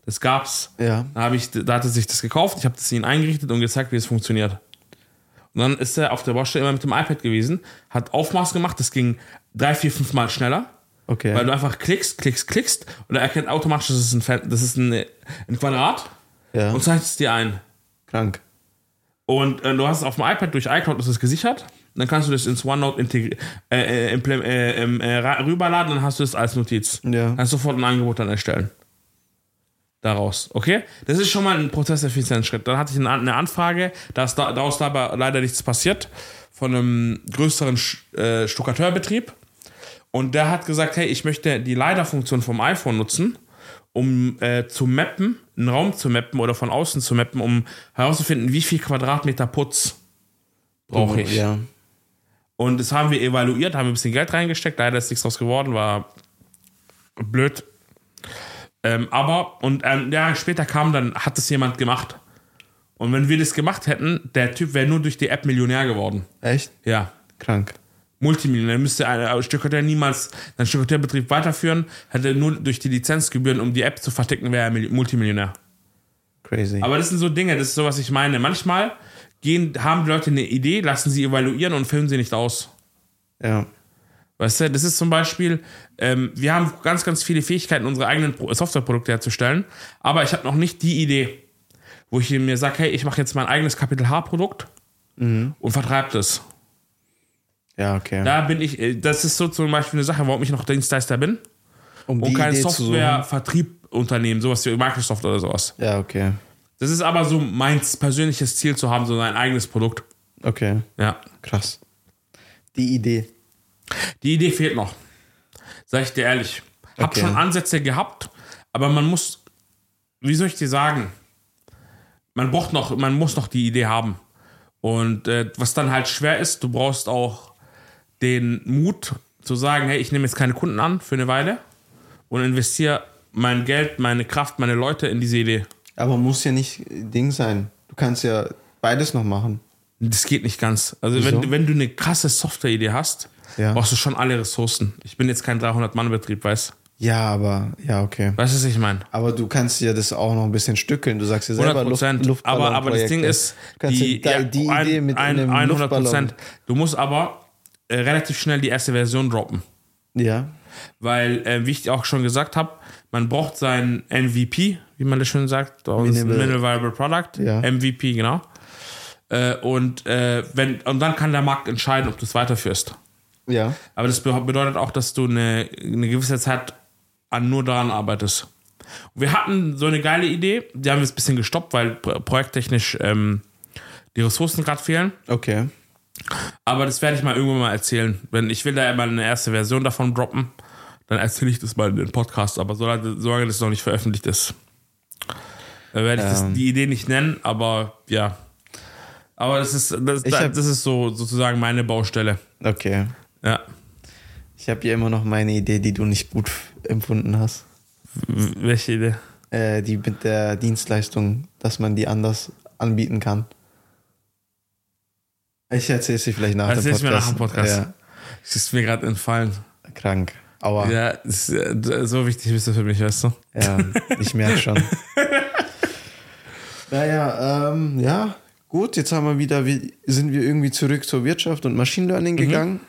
Das gab's. Ja. Da, habe ich, da hat er sich das gekauft, ich habe das ihnen eingerichtet und gezeigt, wie es funktioniert. Und dann ist er auf der Baustelle immer mit dem iPad gewesen, hat Aufmaß gemacht, das ging drei, vier, fünf Mal schneller, Okay. weil du einfach klickst, klickst, klickst und er erkennt automatisch, das ist ein, Fan- das ist ein, ein Quadrat ja. und zeigt es dir ein. Krank. Und äh, du hast es auf dem iPad durch iCloud ist es gesichert. Dann kannst du das ins OneNote äh, äh, äh, ähm, äh, rüberladen, dann hast du es als Notiz. Ja. Kannst sofort ein Angebot dann erstellen. Daraus, okay? Das ist schon mal ein Prozesseffizienzschritt. Dann hatte ich eine, An- eine Anfrage, da ist da, daraus aber leider nichts passiert, von einem größeren äh, Stuckateurbetrieb. Und der hat gesagt, hey, ich möchte die LiDAR-Funktion vom iPhone nutzen, um äh, zu mappen, einen Raum zu mappen oder von außen zu mappen, um herauszufinden, wie viel Quadratmeter Putz brauche ich. Ja. Und das haben wir evaluiert, haben ein bisschen Geld reingesteckt, leider ist nichts draus geworden, war blöd. Ähm, aber, und ähm, Jahre später kam dann, hat das jemand gemacht. Und wenn wir das gemacht hätten, der Typ wäre nur durch die App Millionär geworden. Echt? Ja. Krank. Multimillionär. Müsste ein Stuckateur niemals seinen Stuckateurbetrieb weiterführen, hätte nur durch die Lizenzgebühren, um die App zu verticken, wäre er Mil- Multimillionär. Crazy. Aber das sind so Dinge, das ist so, was ich meine. Manchmal gehen, haben die Leute eine Idee, lassen sie evaluieren und filmen sie nicht aus. ja. Weißt du, das ist zum Beispiel, ähm, wir haben ganz, ganz viele Fähigkeiten, unsere eigenen Pro- Softwareprodukte herzustellen, aber ich habe noch nicht die Idee, wo ich mir sage, hey, ich mache jetzt mein eigenes Kapitel H-Produkt und vertreibe das. Ja, okay. Da bin ich, äh, das ist so zum Beispiel eine Sache, warum ich noch Dienstleister bin um und kein. Software-Vertriebunternehmen, sowas wie Microsoft oder sowas. Ja, okay. Das ist aber so mein persönliches Ziel zu haben, so sein eigenes Produkt. Okay. Ja. Krass. Die Idee. Die Idee fehlt noch. Sag ich dir ehrlich. Hab Okay. schon Ansätze gehabt, aber man muss, wie soll ich dir sagen? Man braucht noch, man muss noch die Idee haben. Und äh, was dann halt schwer ist, du brauchst auch den Mut zu sagen, hey, ich nehme jetzt keine Kunden an für eine Weile und investiere mein Geld, meine Kraft, meine Leute in diese Idee. Aber muss ja nicht Ding sein. Du kannst ja beides noch machen. Das geht nicht ganz. Also Wieso? wenn, du- wenn du eine krasse Software-Idee hast, Ja. brauchst du schon alle Ressourcen. Ich bin jetzt kein 300-Mann-Betrieb, weißt Ja, aber, ja, okay. Weißt du, was ich meine? Aber du kannst ja das auch noch ein bisschen stückeln. Du sagst ja selber 100 Prozent. Luft, aber, aber das. Ding ist, du kannst die, ja, die Idee ein, mit ein, einem 100 Luftballon. Prozent. Du musst aber äh, relativ schnell die erste Version droppen. Ja, Weil, äh, wie ich auch schon gesagt habe, man braucht sein MVP, wie man das schön sagt, Minimal Viable Product, Ja. MVP, genau. Äh, und, äh, wenn, und dann kann der Markt entscheiden, ob du es weiterführst. Ja. Aber das be- bedeutet auch, dass du eine, eine gewisse Zeit an nur daran arbeitest. Wir hatten so eine geile Idee, die haben wir jetzt ein bisschen gestoppt, weil pro- projekttechnisch ähm, die Ressourcen gerade fehlen. Okay. Aber das werde ich mal irgendwann mal erzählen. Wenn ich will da immer eine erste Version davon droppen, dann erzähle ich das mal in den Podcast. Aber solange, solange das noch nicht veröffentlicht ist, dann werde ich das, Ähm. die Idee nicht nennen. Aber ja. Aber das ist, das, hab- das ist so sozusagen meine Baustelle. Okay. Ja. Ich habe hier immer noch meine Idee, die du nicht gut empfunden hast. Welche Idee? Äh, die mit der Dienstleistung, dass man die anders anbieten kann. Ich erzähle sie vielleicht nach Erzähl's dem mir Podcast. nach dem Podcast. Ja, Das ist mir gerade entfallen. krank. Aua. Ja, Ja, ist, äh, so wichtig bist du für mich, weißt du? ich merke schon. naja, ähm, ja, gut, jetzt haben wir wieder, wie, sind wir irgendwie zurück zur Wirtschaft und Machine Learning Mhm.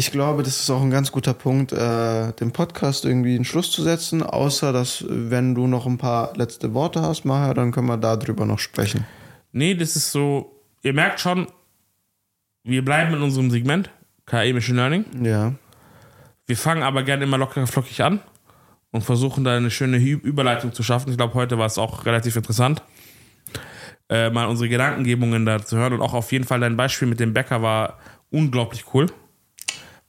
Ich glaube, das ist auch ein ganz guter Punkt, äh, dem Podcast irgendwie einen Schluss zu setzen. Außer, dass, wenn du noch ein paar letzte Worte hast, Maher, dann können wir darüber noch sprechen. Nee, das ist so, ihr merkt schon, wir bleiben in unserem Segment, KI Machine Learning. Ja. Wir fangen aber gerne immer locker flockig an und versuchen da eine schöne Überleitung zu schaffen. Ich glaube, heute war es auch relativ interessant, äh, mal unsere Gedankengebungen da zu hören. Und auch auf jeden Fall dein Beispiel mit dem Bäcker war unglaublich cool.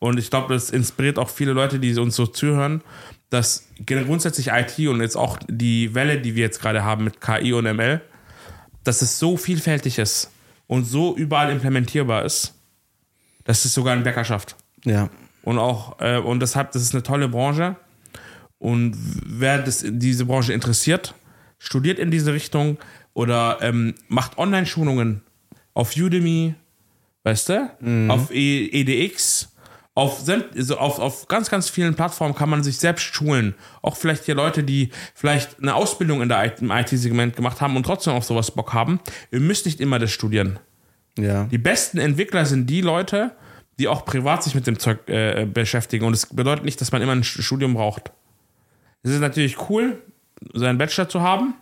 Und ich glaube, das inspiriert auch viele Leute, die uns so zuhören, dass grundsätzlich IT und jetzt auch die Welle, die wir jetzt gerade haben mit KI und ML, dass es so vielfältig ist und so überall implementierbar ist, dass es sogar einen Bäcker schafft. Ja. Und auch, äh, und deshalb, das ist eine tolle Branche. Und wer das, diese Branche interessiert, studiert in diese Richtung oder ähm, macht Online-Schulungen auf Udemy, weißt du, auf e EDX, auf, also auf, auf ganz, ganz vielen Plattformen kann man sich selbst schulen. Auch vielleicht hier Leute, die vielleicht eine Ausbildung in der im IT-Segment gemacht haben und trotzdem auf sowas Bock haben. Ihr müsst nicht immer das studieren. Ja. Die besten Entwickler sind die Leute, die auch privat sich mit dem Zeug äh, beschäftigen. Und es bedeutet nicht, dass man immer ein Studium braucht. Es ist natürlich cool, seinen Bachelor zu haben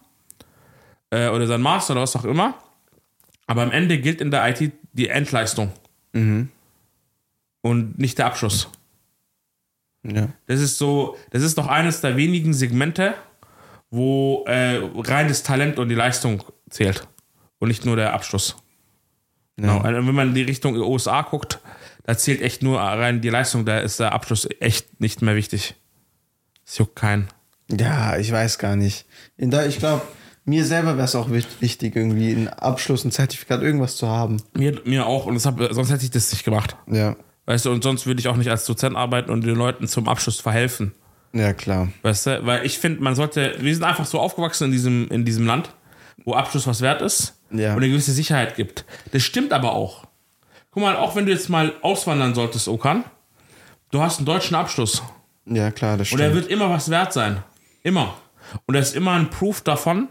äh, oder seinen Master oder was auch immer. Aber am Ende gilt in der IT die Endleistung und nicht der Abschluss. Ja. Das ist so, das ist doch eines der wenigen Segmente, wo äh, reines Talent und die Leistung zählt und nicht nur der Abschluss. Genau. Also wenn man in die Richtung USA guckt, da zählt echt nur rein die Leistung, da ist der Abschluss echt nicht mehr wichtig. Es juckt keinen. Ja, ich weiß gar nicht. In da, ich glaube, mir selber wäre es auch wich- wichtig, irgendwie einen Abschluss, ein Zertifikat, irgendwas zu haben. Mir, mir auch, und deshalb, sonst hätte ich das nicht gemacht. Ja. Weißt du, und sonst würde ich auch nicht als Dozent arbeiten und den Leuten zum Abschluss verhelfen. Ja, klar. Weißt du, weil ich finde, man sollte, wir sind einfach so aufgewachsen in diesem, in diesem Land, wo Abschluss was wert ist Ja. und eine gewisse Sicherheit gibt. Das stimmt aber auch. Guck mal, auch wenn du jetzt mal auswandern solltest, Okan, du hast einen deutschen Abschluss Ja, klar, das und stimmt. er wird immer was wert sein. Immer. Und er ist immer ein Proof davon,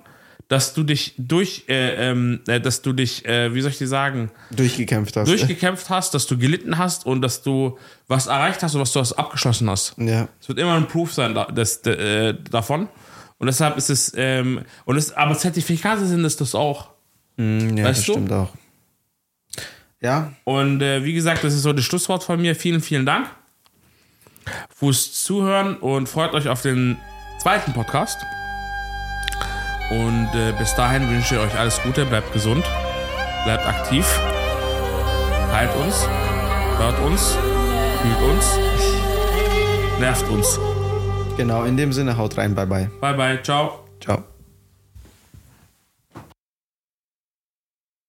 dass du dich durch, äh, ähm, äh, dass du dich, äh, wie soll ich dir sagen, durchgekämpft hast. durchgekämpft hast, dass du gelitten hast und dass du was erreicht hast und was du hast abgeschlossen hast. ja. Es wird immer ein Proof sein da, das, äh, davon. Und deshalb ist es, ähm, und es, aber Zertifikate sind es das auch. Mm, ja, Weißt das du? stimmt auch. Ja, Und äh, wie gesagt, das ist so das Schlusswort von mir. Vielen, vielen Dank fürs Zuhören und freut euch auf den zweiten Podcast. Und äh, bis dahin wünsche ich euch alles Gute, bleibt gesund, bleibt aktiv, teilt uns, hört uns, fühlt uns, nervt uns. genau. In dem Sinne, haut rein. Bye, bye. Bye, bye, ciao. Ciao.